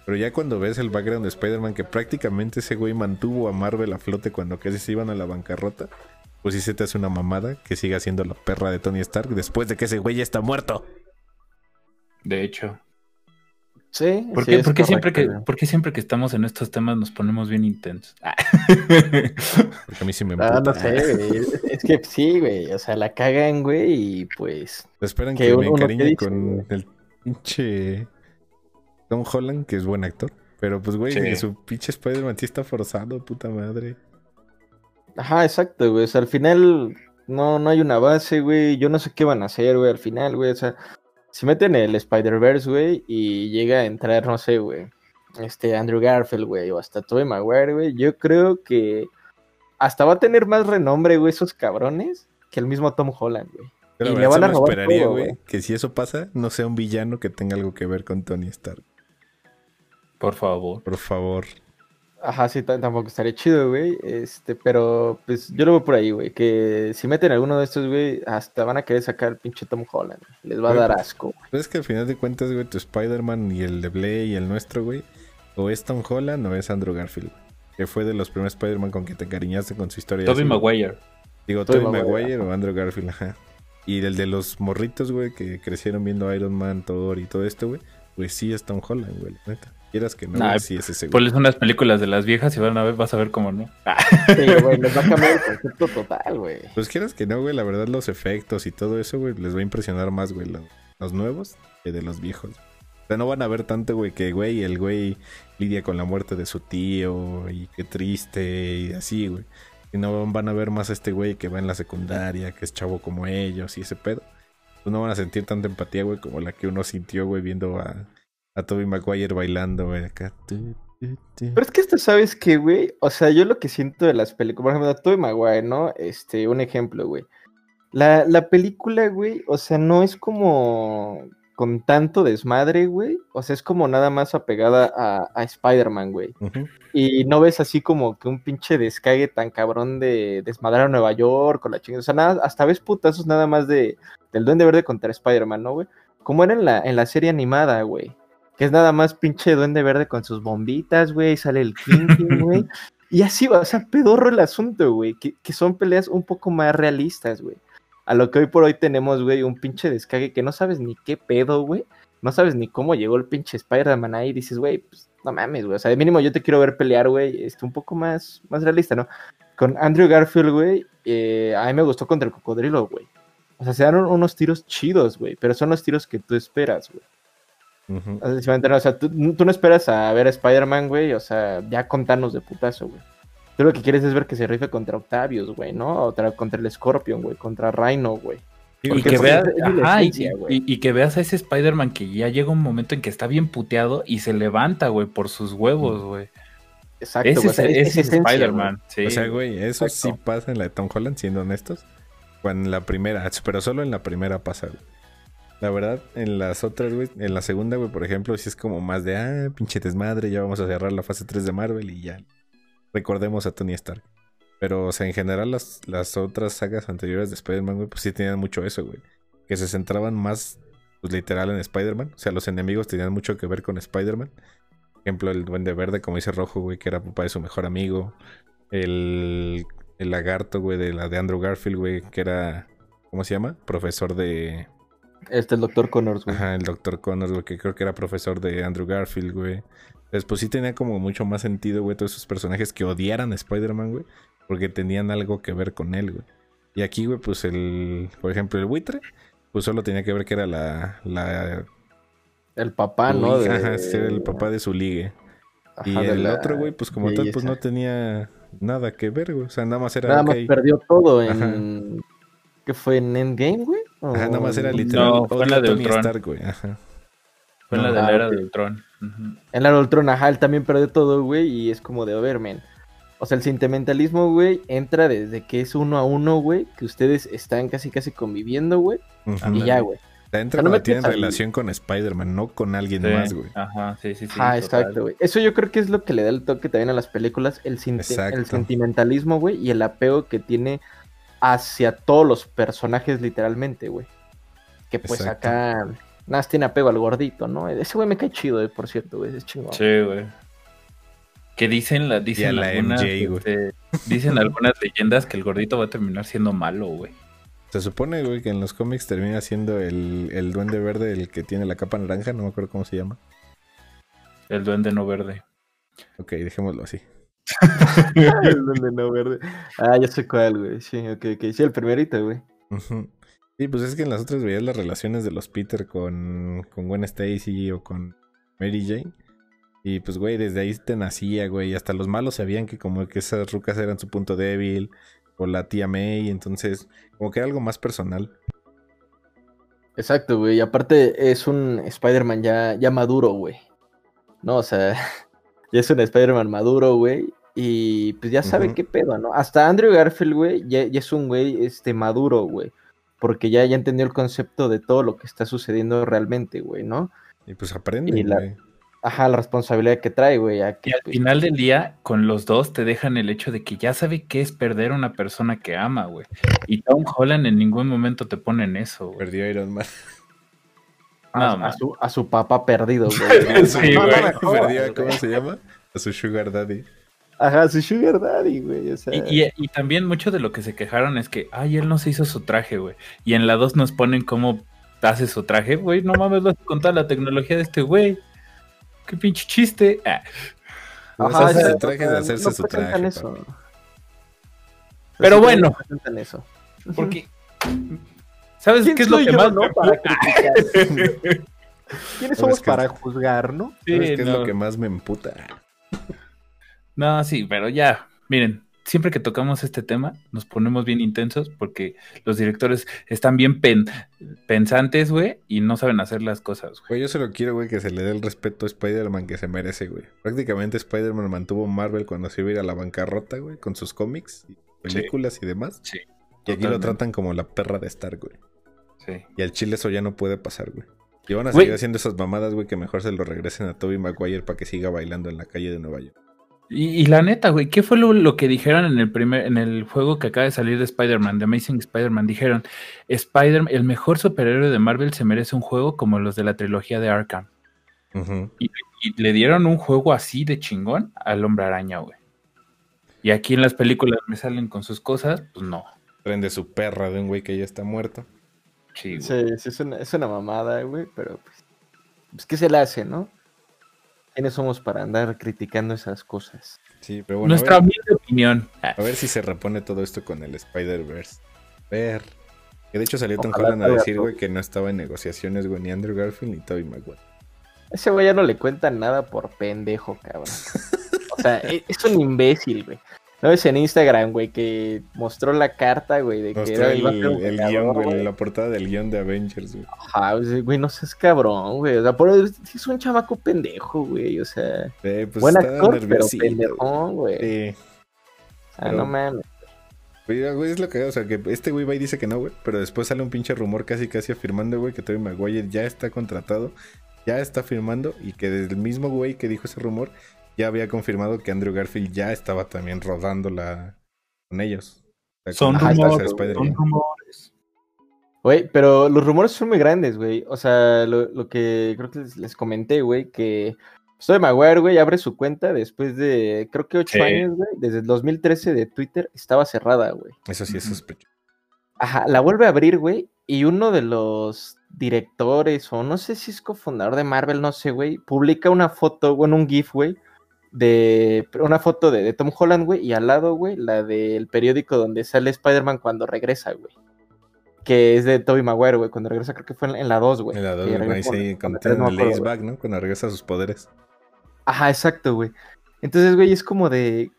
Pero ya cuando ves el background de Spider-Man, que prácticamente ese güey mantuvo a Marvel a flote cuando casi se iban a la bancarrota, pues sí se te hace una mamada que siga siendo la perra de Tony Stark después de que ese güey ya está muerto. De hecho. Sí, ¿Por, qué, siempre que, porque siempre que estamos en estos temas nos ponemos bien intensos? Porque a mí sí me Ah, no sé, güey. Es que sí, güey. O sea, la cagan, güey, y pues. Esperan que, me encariñe con el pinche Tom Holland, que es buen actor. Pero pues, güey, su pinche Spider-Man sí está forzado, puta madre. Ajá, exacto, güey. O sea, al final no, no hay una base, güey. Yo no sé qué van a hacer, güey, al final, güey. O sea, si meten el Spider-Verse, güey, y llega a entrar, no sé, güey, este Andrew Garfield, güey, o hasta Tobey Maguire, güey, yo creo que hasta va a tener más renombre, güey, esos cabrones, que el mismo Tom Holland, güey. Pero y le van a robar esperaría, güey, que si eso pasa, no sea un villano que tenga algo que ver con Tony Stark. Por favor. Por favor. Ajá, sí, tampoco estaría chido, güey. Este, pero pues yo lo veo por ahí, güey. Que si meten alguno de estos, güey, hasta van a querer sacar el pinche Tom Holland. Les va a dar asco. Pues es que al final de cuentas, güey, tu Spider-Man y el de Blade y el nuestro, güey, o es Tom Holland o es Andrew Garfield. Que fue de los primeros Spider-Man con que te cariñaste con su historia. Tobey Maguire. Digo, Tobey Maguire, o Andrew Garfield, ajá. Y el de los morritos, güey, que crecieron viendo Iron Man, Thor y todo esto, güey, pues sí es Tom Holland, güey, neta. Quieras que no, nah, sí es ese Ponles unas películas de las viejas y van a ver, vas a ver cómo no. Sí, güey, les va a cambiar el concepto total, güey. Pues quieras que no, güey, la verdad los efectos y todo eso, güey, les va a impresionar más, güey, los, nuevos que de los viejos. O sea, no van a ver tanto, güey, que, güey, el güey lidia con la muerte de su tío y qué triste y así, güey. Y no van a ver más a este güey que va en la secundaria, que es chavo como ellos y ese pedo. Pues no van a sentir tanta empatía, güey, como la que uno sintió, güey, viendo a a Toby Maguire bailando, güey, acá. Pero es que esto, ¿sabes qué, güey? O sea, yo lo que siento de las películas, por ejemplo, Toby Maguire, ¿no? Este, un ejemplo, güey. La, la película, güey, o sea, no es como con tanto desmadre, güey. O sea, es como nada más apegada a, a Spider-Man, güey. Y no ves así como que un pinche descague tan cabrón de desmadrar a Nueva York con la chingada. O sea, nada, hasta ves putazos nada más de del Duende Verde contra Spider-Man, ¿no, güey? Como era en la, en la serie animada, güey que es nada más pinche duende verde con sus bombitas, güey, sale el King, güey. y así va, o sea, pedorro el asunto, güey, que, son peleas un poco más realistas, güey. A lo que hoy por hoy tenemos, güey, un pinche descague que no sabes ni qué pedo, güey. No sabes ni cómo llegó el pinche Spider-Man ahí. Y dices, güey, pues no mames, güey. O sea, de mínimo yo te quiero ver pelear, güey. Este, un poco más, más realista, ¿no? Con Andrew Garfield, güey, eh, a mí me gustó contra el cocodrilo, güey. O sea, se dan unos tiros chidos, güey. Pero son los tiros que tú esperas, güey. O sea, tú, no esperas a ver a Spider-Man, güey, o sea, ya contanos de putazo, güey. Tú lo que quieres es ver que se rife contra Octavius, güey, ¿no? Otra, contra el Scorpion, güey, contra Rhino, güey. Y que, veas, y, que veas a ese Spider-Man que ya llega un momento en que está bien puteado y se levanta, güey, por sus huevos, güey. Exacto, ese, es Spider-Man. O sea, güey, eso sí pasa en la de Tom Holland, siendo honestos. Cuando en la primera, pero solo en la primera pasa, güey. La verdad, en las otras, güey, en la segunda, güey, por ejemplo, si es como más de, ah, pinche desmadre, ya vamos a cerrar la fase 3 de Marvel y ya. Recordemos a Tony Stark. Pero, o sea, en general, las, las otras sagas anteriores de Spider-Man, güey, pues sí tenían mucho eso, güey. Que se centraban más, pues literal, en Spider-Man. O sea, los enemigos tenían mucho que ver con Spider-Man. Por ejemplo, el Duende Verde, como dice Rojo, güey, que era papá de su mejor amigo. El, el lagarto, güey, de la de Andrew Garfield, güey, que era ¿Cómo se llama? Profesor de. Este, el doctor Connors, güey. Ajá, el doctor Connors, güey, que creo que era profesor de Andrew Garfield, güey. Después sí tenía como mucho más sentido, güey, todos esos personajes que odiaran a Spider-Man, güey, porque tenían algo que ver con él, güey. Y aquí, güey, pues el, por ejemplo, el buitre, pues solo tenía que ver que era la, la El papá, ¿no? Liga, Ajá, sí, era el papá de su ligue. Ajá, Y de el la otro, güey, pues como tal, pues no tenía nada que ver, güey. O sea, nada más era. Nada más perdió todo en. ¿Qué fue en Endgame, güey? Ajá, nada más era ¿O- literal. No, fue odio la de Tony Ultron. Stark, güey. Ajá. Fue en la de la era de Ultron. En la de Ultron, ajá, él también perdió todo, güey, y es como de, a ver, men. O sea, el sentimentalismo, güey, entra desde que es uno a uno, güey, que ustedes están casi casi conviviendo, güey, Ujú. y ya, güey. Sea, entra O sea, no me tienen piensas- relación con Spider-Man, no con alguien Sí, más, güey. Ajá, sí, sí, sí. Ah, exacto, güey. Eso yo creo que es lo que le da el toque también a las películas, el, el sentimentalismo, güey, y el apego que tiene hacia todos los personajes, literalmente, güey. Que pues Exacto. acá, nada más tiene apego al gordito, ¿no? Ese güey me cae chido, eh, por cierto, güey, es chingón. Sí, güey. Que dicen, la, dicen la algunas, MJ, este, dicen algunas leyendas que el gordito va a terminar siendo malo, güey. Se supone, güey, que en los cómics termina siendo el, el duende verde el que tiene la capa naranja, no me acuerdo cómo se llama. El duende no verde. Ok, dejémoslo así. El duende no verde. Ah, ya sé cuál, güey. Sí, ok, ok. Sí, el primerito, güey. Sí, pues es que en las otras veías las relaciones de los Peter con, con Gwen Stacy o con Mary Jane. Y pues, güey, desde ahí te nacía, güey. y Hasta los malos sabían que como que esas rucas eran su punto débil. O la tía May. Entonces, como que era algo más personal. Exacto, güey. Y aparte es un Spider-Man ya, ya maduro, güey. No, o sea, ya es un Spider-Man maduro, güey. Y pues ya sabe qué pedo, ¿no? Hasta Andrew Garfield, güey, ya, ya es un güey este, maduro, güey. Porque ya, ya entendió el concepto de todo lo que está sucediendo realmente, güey, ¿no? Y pues Y la- güey. Ajá, la responsabilidad que trae, güey. a Y al pues, final del día, con los dos te dejan el hecho de que ya sabe qué es perder a una persona que ama, güey. Y Tom Holland en ningún momento te pone en eso, güey. Perdió Iron Man. a, No, a man. su, a su papá perdido, güey. ¿no? Sí, güey. Perdió, güey. ¿cómo se llama? A su Sugar Daddy. Ajá, su Sugar Daddy, güey. O sea, Y, y- y también mucho de lo que se quejaron es que, ay, él no se hizo su traje, güey. Y en la 2 nos ponen cómo hace su traje, güey. No mames, vas a contar la tecnología de este güey. Qué pinche chiste. Ah, No Ajá, hace su traje de hacerse no su traje. eso. Pero bueno. no presentan eso. porque. ¿Sabes ¿Quién qué es lo que más no, me para? ¿Quiénes somos es que- para juzgar, no? Sí, ¿Sabes qué es lo que más me emputa? No, sí, pero ya, miren, siempre que tocamos este tema nos ponemos bien intensos porque los directores están bien pen- pensantes, güey, y no saben hacer las cosas, güey. Güey, yo solo quiero, güey, que se le dé el respeto a Spider-Man que se merece, güey. Prácticamente Spider-Man mantuvo Marvel cuando se iba a ir a la bancarrota, güey, con sus cómics, y películas y demás. Sí. Y aquí lo tratan como la perra de Stark, güey. Sí. Y al chile eso ya no puede pasar, güey. Y van a seguir haciendo esas mamadas, güey, que mejor se lo regresen a Toby Maguire para que siga bailando en la calle de Nueva York. Y, y la neta, güey, ¿qué fue lo, lo que dijeron en el primer, en el juego que acaba de salir de Spider-Man, de Amazing Spider-Man? Dijeron, Spider el mejor superhéroe de Marvel se merece un juego como los de la trilogía de Arkham. Y le dieron un juego así de chingón al hombre araña, güey. Y aquí en las películas me salen con sus cosas, pues no. Prende su perra de un güey que ya está muerto. Sí, güey. Sí, sí, es una, es una mamada, güey, pero pues, pues, ¿qué se le hace, no? ¿Quiénes somos para andar criticando esas cosas? Sí, pero bueno, Nuestra humilde opinión. A ver si se repone todo esto con el Spider-Verse. A ver. Que de hecho salió Tom Holland a decir, güey, que no estaba en negociaciones, güey, ni Andrew Garfield ni Toby Maguire. Ese güey ya no le cuentan nada por pendejo, cabrón. O sea, e- es un imbécil, güey. ¿No ves en Instagram, güey, que mostró la carta, güey, de que era el, el vengador, guion, güey, la portada del guion de Avengers, güey. Ajá, güey, no seas cabrón, güey. O sea, por es un chamaco pendejo, güey. O sea, Eh, pues buen actor, pero pendejón, güey. Sí. O sea, pero- no mames. Güey, güey, es lo que, o sea, que este güey va y dice que no, güey, pero después sale un pinche rumor casi casi afirmando, güey, que Tobey Maguire ya está contratado, ya está firmando y que desde el mismo güey que dijo ese rumor ya había confirmado que Andrew Garfield ya estaba también rodando la con ellos. O sea, Son con rumores. Son rumores. Güey, pero los rumores son muy grandes, güey. O sea, lo, lo que creo que les, les comenté, güey, que Soy Maguire, güey, abre su cuenta después de, creo que ocho Sí. años, güey. Desde el 2013 de Twitter estaba cerrada, güey. Eso sí es sospechoso. Ajá, la vuelve a abrir, güey, y uno de los directores, o no sé si es cofundador de Marvel, no sé, güey, publica una foto, bueno, un GIF, güey, de una foto de, de Tom Holland, güey, y al lado, güey, la del periódico donde sale Spider-Man cuando regresa, güey. Que es de Tobey Maguire, güey, cuando regresa, creo que fue en, la 2, güey. En la 2, que güey, sí, cuando- tiene el acuerdo. Back, ¿no? Cuando regresa a sus poderes. Ajá, exacto, güey. Entonces, güey, es como de,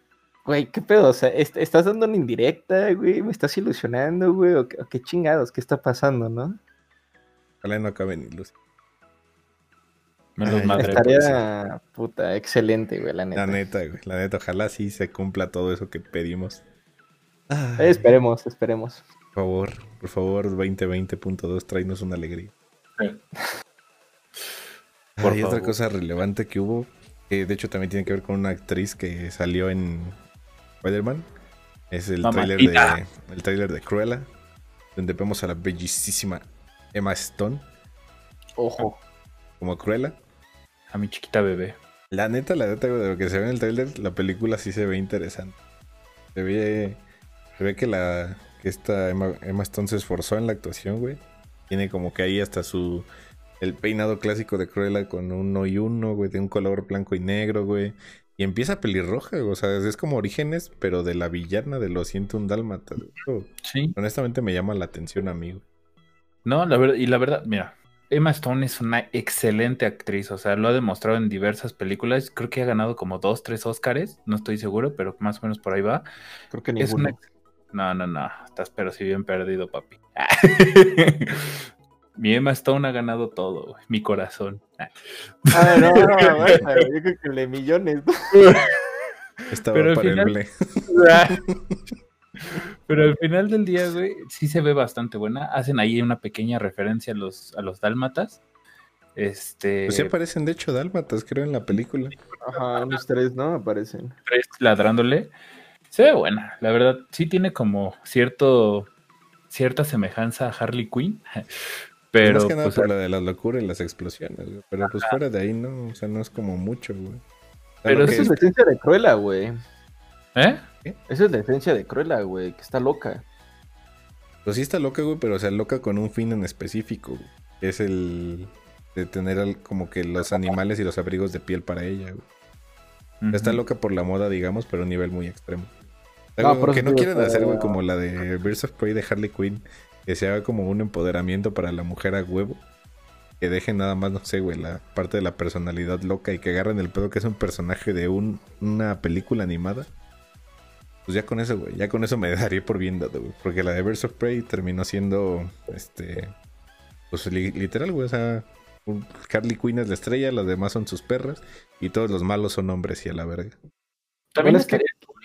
güey, ¿qué pedo? O sea, est- ¿estás dando una indirecta, güey? ¿Me estás ilusionando, güey? ¿O, qué- o qué chingados? ¿Qué está pasando, no? Ojalá no acabe ni luz. Menos Ay, madre. Estaría- pues, sí. Puta, excelente, güey, la neta. La neta, güey. La neta, ojalá sí se cumpla todo eso que pedimos. Ay, esperemos, esperemos. Por favor, por favor, 2020.2, tráenos una alegría. Por Hay otra cosa relevante que hubo, que de hecho también tiene que ver con una actriz que salió en Spider-Man. Es el tráiler de, el tráiler de Cruella, donde vemos a la bellísima Emma Stone Ojo. como Cruella. A mi chiquita bebé. La neta, la neta, de lo que se ve en el tráiler, la película sí se ve interesante. Se ve, se ve que la que esta Emma, Emma Stone se esforzó en la actuación, güey. Tiene como que ahí hasta su el peinado clásico de Cruella con uno y uno, güey, de un color blanco y negro, güey. Y empieza pelirroja, güey, o sea, es como orígenes, pero de la villana de los 101 dálmatas. Sí. honestamente me llama la atención a mí, güey. No, la verdad, y la verdad, mira, Emma Stone es una excelente actriz, o sea, lo ha demostrado en diversas películas, creo que ha ganado como dos, tres Óscares, no estoy seguro, pero más o menos por ahí va. Creo que Es ninguno. una... No, no, no, estás pero si bien perdido, papi. Mi Emma Stone ha ganado todo, mi corazón. Ah, no, no, güey, yo creo que le millones. Estaba Pero para final- el ble. Pero al final del día, güey, sí se ve bastante buena. Hacen ahí una pequeña referencia a los, a los dálmatas. Este. Pues sí aparecen, de hecho, dálmatas, creo, en la película. Ajá, unos tres, ¿no? Aparecen. tres ladrándole. Se ve buena, la verdad. Sí tiene como cierto cierta semejanza a Harley Quinn. Pero Más que nada pues, por la de la locura y las explosiones, güey. Pero pues fuera de ahí no, o sea, no es como mucho, güey. Pero es la esencia de Cruella, güey. ¿eh? Esa es la esencia de Cruella, güey, que está loca. Pues sí está loca, güey, pero o sea, loca con un fin en específico, güey. Que es el de tener al- como que los animales y los abrigos de piel para ella, güey. Está loca por la moda, digamos, pero a un nivel muy extremo. No, como que no quieren hacer, güey, como la de Birds of Prey de Harley Quinn, que se haga como un empoderamiento para la mujer a huevo. Que dejen nada más, no sé, güey, la parte de la personalidad loca y que agarren el pedo que es un personaje de un, una película animada. Pues ya con eso, güey, ya con eso me daría por bien dado, güey. Porque la de Birds of Prey terminó siendo, este, pues li- literal, güey, o sea, un- Harley Quinn es la estrella, las demás son sus perras y todos los malos son hombres y a la verga. También es que-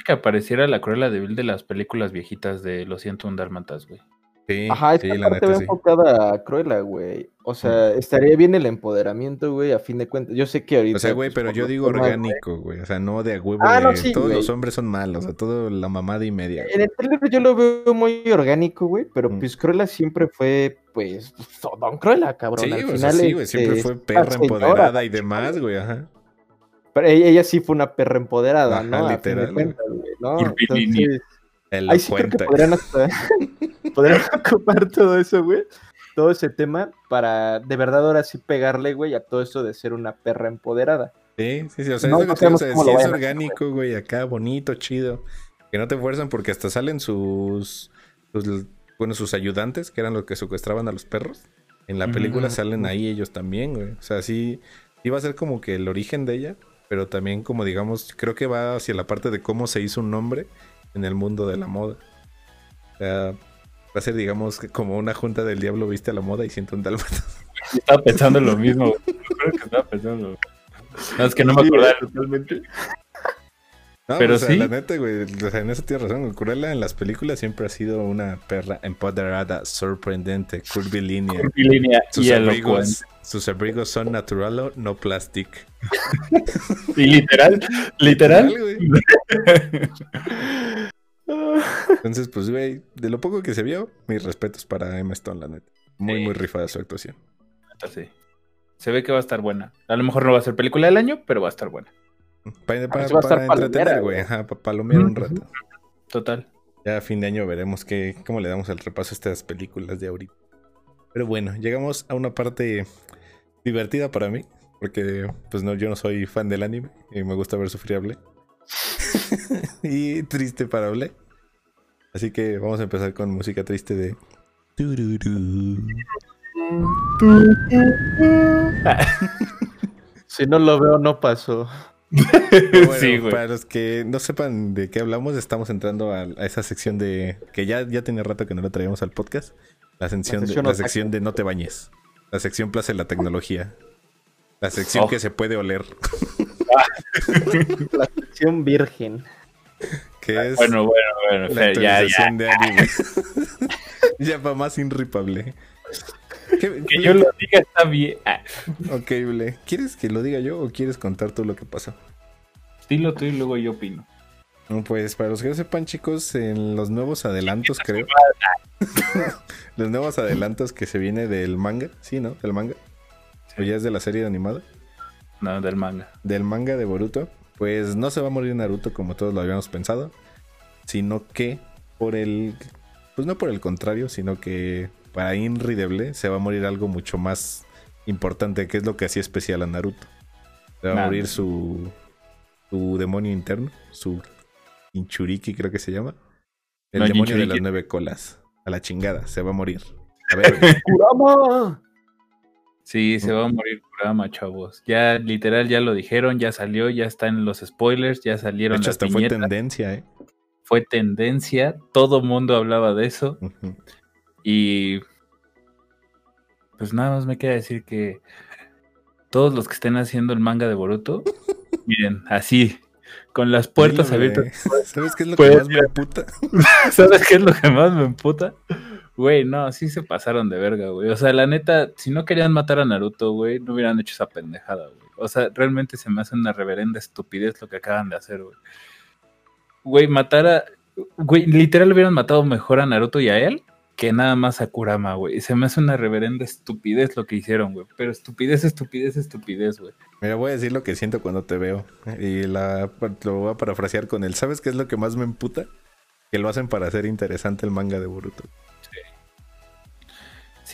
que apareciera la Cruella de Vil de las películas viejitas de Los 101 Dálmatas, güey. Sí, Ajá, sí, esta la neta va sí. enfocada a Cruella, güey. O sea, estaría bien el empoderamiento, güey, a fin de cuentas. Yo sé que ahorita... O sea, güey, pues, pero yo digo orgánico, güey. O sea, no de a huevo Ah, no, sí, todos güey. los hombres son malos, o sea, todo la mamada y media. En el trailer yo lo veo muy orgánico, güey, pero Mm. pues Cruella siempre fue, pues, Don Cruella, cabrón. Sí, Al o sea, final, sí, güey, siempre fue perra señora, empoderada y demás, güey, ajá. Pero ella, ella sí fue una perra empoderada, Ajá, ¿no? A fin de literal, cuentas, güey, ¿no? Entonces, ahí sí creo que podrían hasta... podrían ocupar todo eso, güey. Todo ese tema para de verdad ahora sí pegarle, güey, a todo eso de ser una perra empoderada. Sí, sí, sí, o sea, No, es lo no que o sea, sí es hacer, orgánico, güey, acá bonito, chido. Que no te fuerzan porque hasta salen sus, sus- bueno, sus ayudantes, que eran los que secuestraban a los perros. En la película salen ahí ellos también, güey. O sea, sí, sí va a ser como que el origen de ella, pero también como digamos, creo que va hacia la parte de cómo se hizo un nombre en el mundo de la moda. O sea, va a ser, digamos, que como una junta del diablo viste a la moda y siento un dálmata. Estaba pensando lo mismo, güey. Creo que estaba pensando No, es que no me Sí, acordaba. totalmente. No, Pero o sea, sí. la neta, güey, o sea, en eso tienes razón. Cruella en las películas siempre ha sido una perra empoderada, sorprendente, curvilínea. Curvilínea Sus y abrigos, sus abrigos son natural, no plastic. Y literal, literal. Entonces, pues, güey, de lo poco que se vio, mis respetos para Emma Stone, la neta. Muy, Sí. muy rifada su actuación. Sí. Se ve que va a estar buena. A lo mejor no va a ser película del año, pero va a estar buena. Para, para, va a estar para entretener, güey. Ajá, para palomear un rato. Total. Ya a fin de año veremos qué, cómo le damos el repaso a estas películas de ahorita. Pero bueno, llegamos a una parte divertida para mí, porque pues no, yo no soy fan del anime y me gusta ver sufrible. y triste para hablar. Así que vamos a empezar con música triste de... si no lo veo, no pasó. sí, Para los que no sepan de qué hablamos, estamos entrando a, esa sección de... que ya, ya tenía rato que no la traíamos al podcast. La sección, de, la sección de no te bañes. La sección Plaza de la Tecnología. La sección oh. que se puede oler. la sección virgen. Que es bueno, bueno, bueno. La ya, ya. de anime. ya va más inripable. Que yo lo diga está bien. Ah. Ok, Ble. ¿Quieres que lo diga yo o quieres contar tú lo que pasó? Dilo tú y luego yo opino. Pues para los que no sepan, chicos, en los nuevos adelantos, creo. los nuevos adelantos que se viene del manga, ¿sí, no? Del manga. ¿O ya es de la serie animada? No, del manga. Del manga de Boruto. Pues no se va a morir Naruto como todos lo habíamos pensado. Sino que por el. Pues no por el contrario, sino que para Inri se va a morir algo mucho más importante, que es lo que hacía especial a Naruto. Se va a morir su, su demonio interno, su Inchuriki creo que se llama. El demonio de las nueve colas. A la chingada, se va a morir. A ver. ¡Kurama! Sí, se va a morir Kurama, chavos. Ya, literal, ya lo dijeron, ya salió, ya está en los spoilers, ya salieron. De hecho, hasta fue tendencia, ¿eh? Fue tendencia, todo mundo hablaba de eso. Y pues nada más me queda decir que todos los que estén haciendo el manga de Boruto, miren, así, con las puertas abiertas. ¿Sabes qué es lo que más me emputa? ¿Sabes qué es lo que más me emputa? Güey, no, sí se pasaron de verga, güey. O sea, la neta, si no querían matar a Naruto, güey, no hubieran hecho esa pendejada, güey. O sea, realmente se me hace una reverenda estupidez lo que acaban de hacer, güey. Güey, matar a. Güey, literal hubieran matado mejor a Naruto y a él que nada más a Kurama, güey. Se me hace una reverenda estupidez lo que hicieron, güey. Pero estupidez, estupidez, estupidez, güey. Mira, voy a decir lo que siento cuando te veo. Y la, lo voy a parafrasear con él. ¿Sabes qué es lo que más me emputa? Que lo hacen para hacer interesante el manga de Boruto.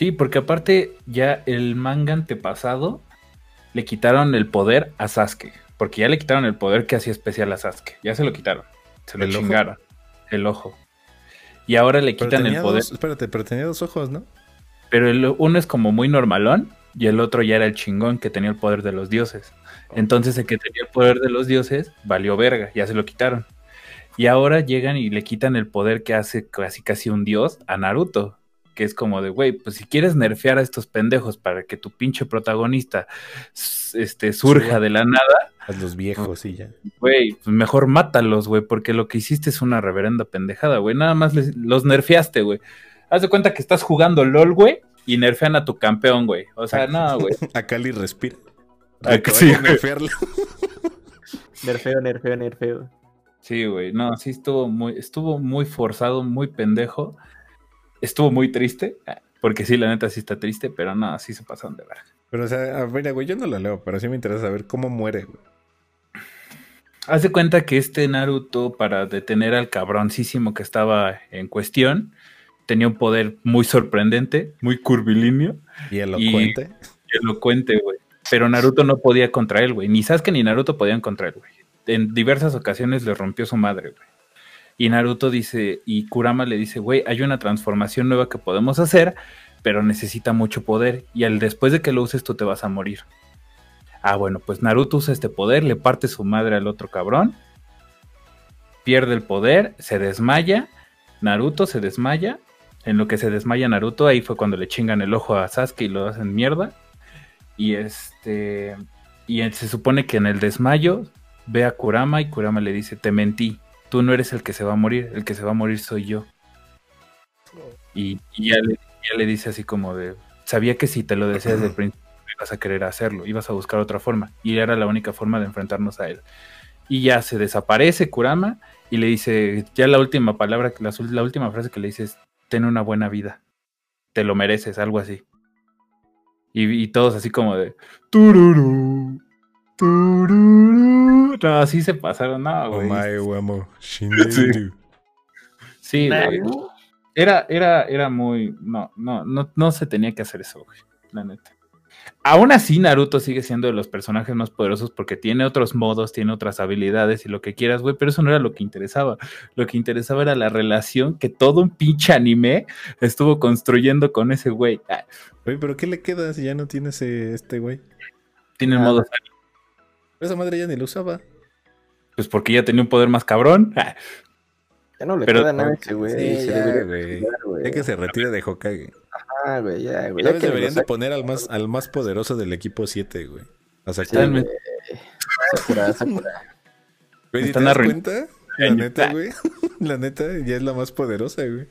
Sí. Porque aparte ya el manga antepasado le quitaron el poder a Sasuke. Porque ya le quitaron el poder que hacía especial a Sasuke. Ya se lo quitaron. Se lo chingaron. El ojo. Y ahora le quitan el poder. espérate, pero tenía dos ojos, ¿no? Pero el, uno es como muy normalón y el otro ya era el chingón que tenía el poder de los dioses. Entonces el que tenía el poder de los dioses valió verga, ya se lo quitaron. Y ahora llegan y le quitan el poder que hace casi casi un dios a Naruto. Que es como de, güey, pues si quieres nerfear a estos pendejos para que tu pinche protagonista este, surja de la nada. A los viejos y ya. Güey, pues mejor mátalos, güey, porque lo que hiciste es una reverenda pendejada, güey. Nada más los nerfeaste, güey. Haz de cuenta que estás jugando LOL, güey, y nerfean a tu campeón, güey. O sea, no, güey. A Cali respira. A sí, nerfearlo. nerfeo, nerfeo, nerfeo. Sí, güey. No, sí estuvo muy, estuvo muy forzado, muy pendejo. Estuvo muy triste. Porque sí, la neta sí está triste, pero no, sí se pasaron de verga. Pero, o sea, a ver, güey, yo no lo leo, pero sí me interesa saber cómo muere, güey. Haz de cuenta que este Naruto, para detener al cabroncísimo que estaba en cuestión, tenía un poder muy sorprendente, muy curvilíneo. Y elocuente. Y, elocuente, güey. Pero Naruto no podía contra él, güey. Ni Sasuke ni Naruto podían contra él, güey. En diversas ocasiones le rompió su madre, güey. Y Naruto dice, y Kurama le dice, güey, hay una transformación nueva que podemos hacer, pero necesita mucho poder. Y al después de que lo uses, tú te vas a morir. Ah, bueno, pues Naruto usa este poder, le parte su madre al otro cabrón, pierde el poder, se desmaya, Naruto se desmaya, en lo que se desmaya Naruto, ahí fue cuando le chingan el ojo a Sasuke y lo hacen mierda. Y este, y se supone que en el desmayo ve a Kurama y Kurama le dice, te mentí, tú no eres el que se va a morir, el que se va a morir soy yo. Y, ya, le, ya, le, dice así como de, sabía que si te lo decías desde el principio ibas a querer hacerlo, ibas a buscar otra forma. Y era la única forma de enfrentarnos a él. Y ya se desaparece Kurama y le dice, ya la última palabra, la, la última frase que le dice es, ten una buena vida, te lo mereces, algo así. Y, todos así como de, tururú, tururú. No, así se pasaron, no, güey. Oh my, sí. Sí, güey. Era, era, era muy. No, no, no, no se tenía que hacer eso, güey. La neta. Aún así, Naruto sigue siendo de los personajes más poderosos porque tiene otros modos, tiene otras habilidades y lo que quieras, güey, pero eso no era lo que interesaba. Lo que interesaba era la relación que todo un pinche anime estuvo construyendo con ese güey. Oye, pero ¿qué le queda si ya no tiene ese, este güey? tiene el Ah. Esa madre ya ni lo usaba. Pues porque ya tenía un poder más cabrón. Ya no le Pero- queda nada a ese güey. Sí, se ya, debería güey. retirar, güey. Ya que se retire de Hokage. Ah, güey, ya, güey. Ya Deberían de poner al más, al más poderoso del equipo 7, güey. O sea, Sí, güey. Sakura, Sakura. güey, me ¿sí ¿te están das arruin- cuenta? La neta, güey. La neta, ya es la más poderosa, güey.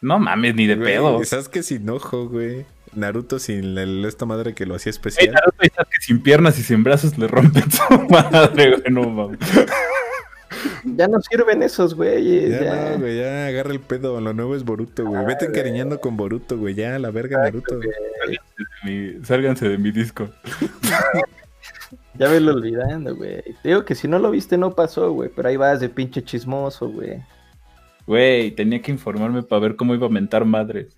No mames, ni de Güey, pedo. ¿Sabes que sin ojo, güey? Naruto sin el- esta madre que lo hacía especial. Naruto y Sasuke sin piernas y sin brazos le rompen su madre, güey. No mames. Ya no sirven esos güeyes. Ya, Ya, no, güey, ya agarra el pedo. Lo nuevo es Boruto, güey. Vete encariñando con Boruto, güey. Ya, la verga Naruto. güey. Mi- sálganse de mi disco. Ya velo olvidando, güey. Te digo que si no lo viste no pasó, güey. Pero ahí vas de pinche chismoso, güey. Güey, tenía que informarme para ver cómo iba a mentar madres.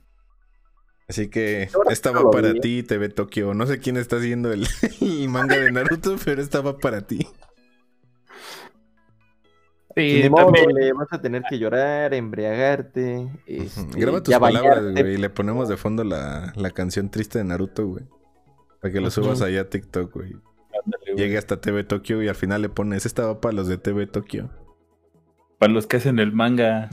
Así que Ahora esta sí va lo para vi. ti, TV Tokio. No sé quién está haciendo el, el manga de Naruto, pero esta va para ti. Sí, Ni modo, también. le vas a tener que llorar, embriagarte. este, Graba tus palabras, güey. Y le ponemos de fondo la, la canción triste de Naruto, güey. Para que lo subas allá a TikTok, güey. Llegue hasta TV Tokio y al final le pones, esta va para los de TV Tokio. Para los que hacen el manga.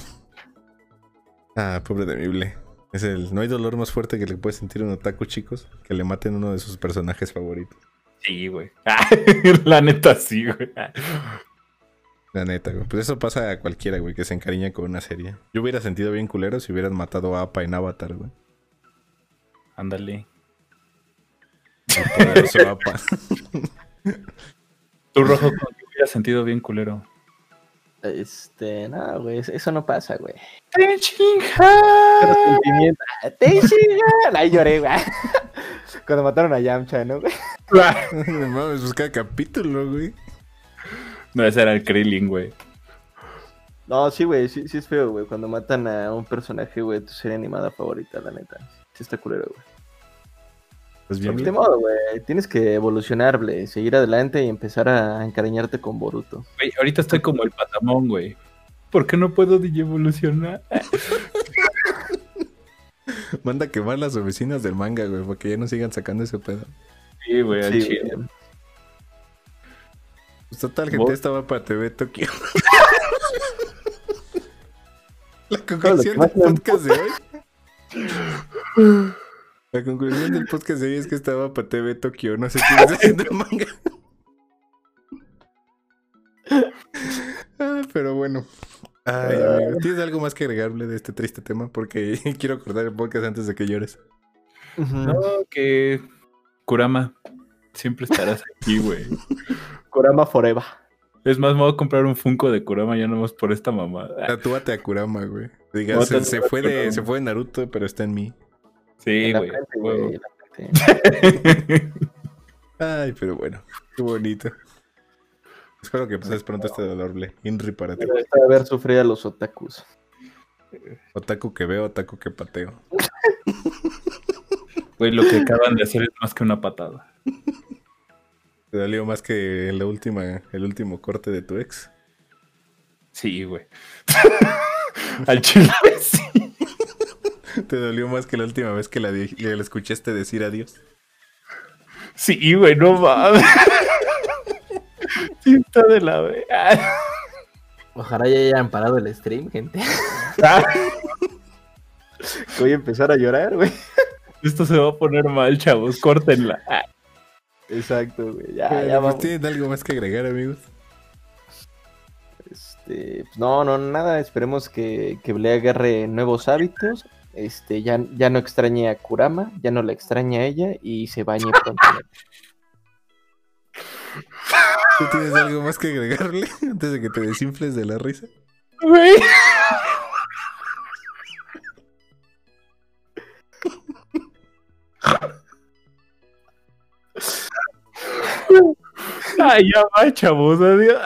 Ah, pobre de Mible. Es el, no hay dolor más fuerte que le puede sentir un otaku, chicos, que le maten uno de sus personajes favoritos. Sí, güey. La neta, sí, güey. La neta, güey. Pues eso pasa a cualquiera, güey, que se encariña con una serie. Yo hubiera sentido bien culero si hubieran matado a Appa en Avatar, güey. Ándale. Appa. Tu rojo como que hubiera sentido bien culero. Este, no, güey. Eso no pasa, güey. ¡Te Pero chinga! sentimiento. ¡Te chingan! Ahí lloré, güey. Cuando mataron a Yamcha, ¿no, güey? no mames, pues cada capítulo, güey. No, ese era el Krillin, güey. No, sí, güey. Sí, sí es feo, güey. Cuando matan a un personaje, güey, tu serie animada favorita, la neta. Sí está culero, güey. Pues bien, pues, de modo, güey. Tienes que evolucionar, güey. Seguir adelante y empezar a encariñarte con Boruto. Güey, ahorita estoy como el patamón, güey. ¿Por qué no puedo evolucionar? Manda a quemar las oficinas del manga, güey, para que ya no sigan sacando ese pedo. Sí, güey, al Sí, chile. güey. Pues total, gente, esta va para TV Tokio. La conclusión del podcast de hoy. La conclusión del podcast de hoy es que esta va para TV Tokio. No sé quién está haciendo el manga. Ah, pero bueno. Ay, amigo. ¿Tienes algo más que agregarle de este triste tema? Porque quiero cortar el podcast antes de que llores. No, que Kurama, siempre estarás aquí, güey. Kurama Forever. Es más, me voy a comprar un Funko de Kurama ya nomás por esta mamada. Tatúate a Kurama, güey. Diga, se, Tatúate se a fue de, se fue de Naruto, pero está en mí. Sí, güey. Ay, pero bueno, qué bonito. Espero que pases pronto este dolor, Ble. Inri para ti. De ver sufrir a los otakus. Otaku que veo, otaku que pateo. Güey, lo que acaban de hacer es más que una patada. ¿Te dolió más que la última, el último corte de tu ex? Sí, güey. Al chile, sí. ¿Te dolió más que la última vez que la, le escuchaste decir adiós? Sí, güey, no mames. Está de la ve- Ah. Ojalá ya hayan parado el stream, gente. Voy a empezar a llorar, güey. Esto se va a poner mal, chavos. Córtenla. Ah. Exacto, güey. Ya, ya vamos. ¿Tienen algo más que agregar, amigos? Este, no, no, nada. Esperemos que, que Blea agarre nuevos hábitos. Este, ya, ya no extrañe a Kurama, ya no la extraña a ella y se bañe pronto. ¿Tú tienes algo más que agregarle antes de que te desinfles de la risa? Güey. Ay, ya va, chavos, adiós.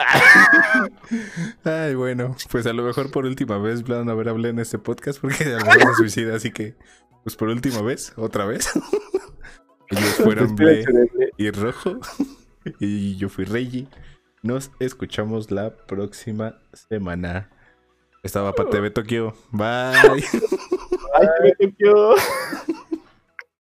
Ay, bueno, pues a lo mejor por última vez van a ver hablé en este podcast porque a lo mejor se suicida, así que, pues por última vez, otra vez. Ellos fueron Ble y Rojo y yo fui Reggie. Nos escuchamos la próxima semana. Estaba para TV Tokio. Bye. Ay, TV Tokio.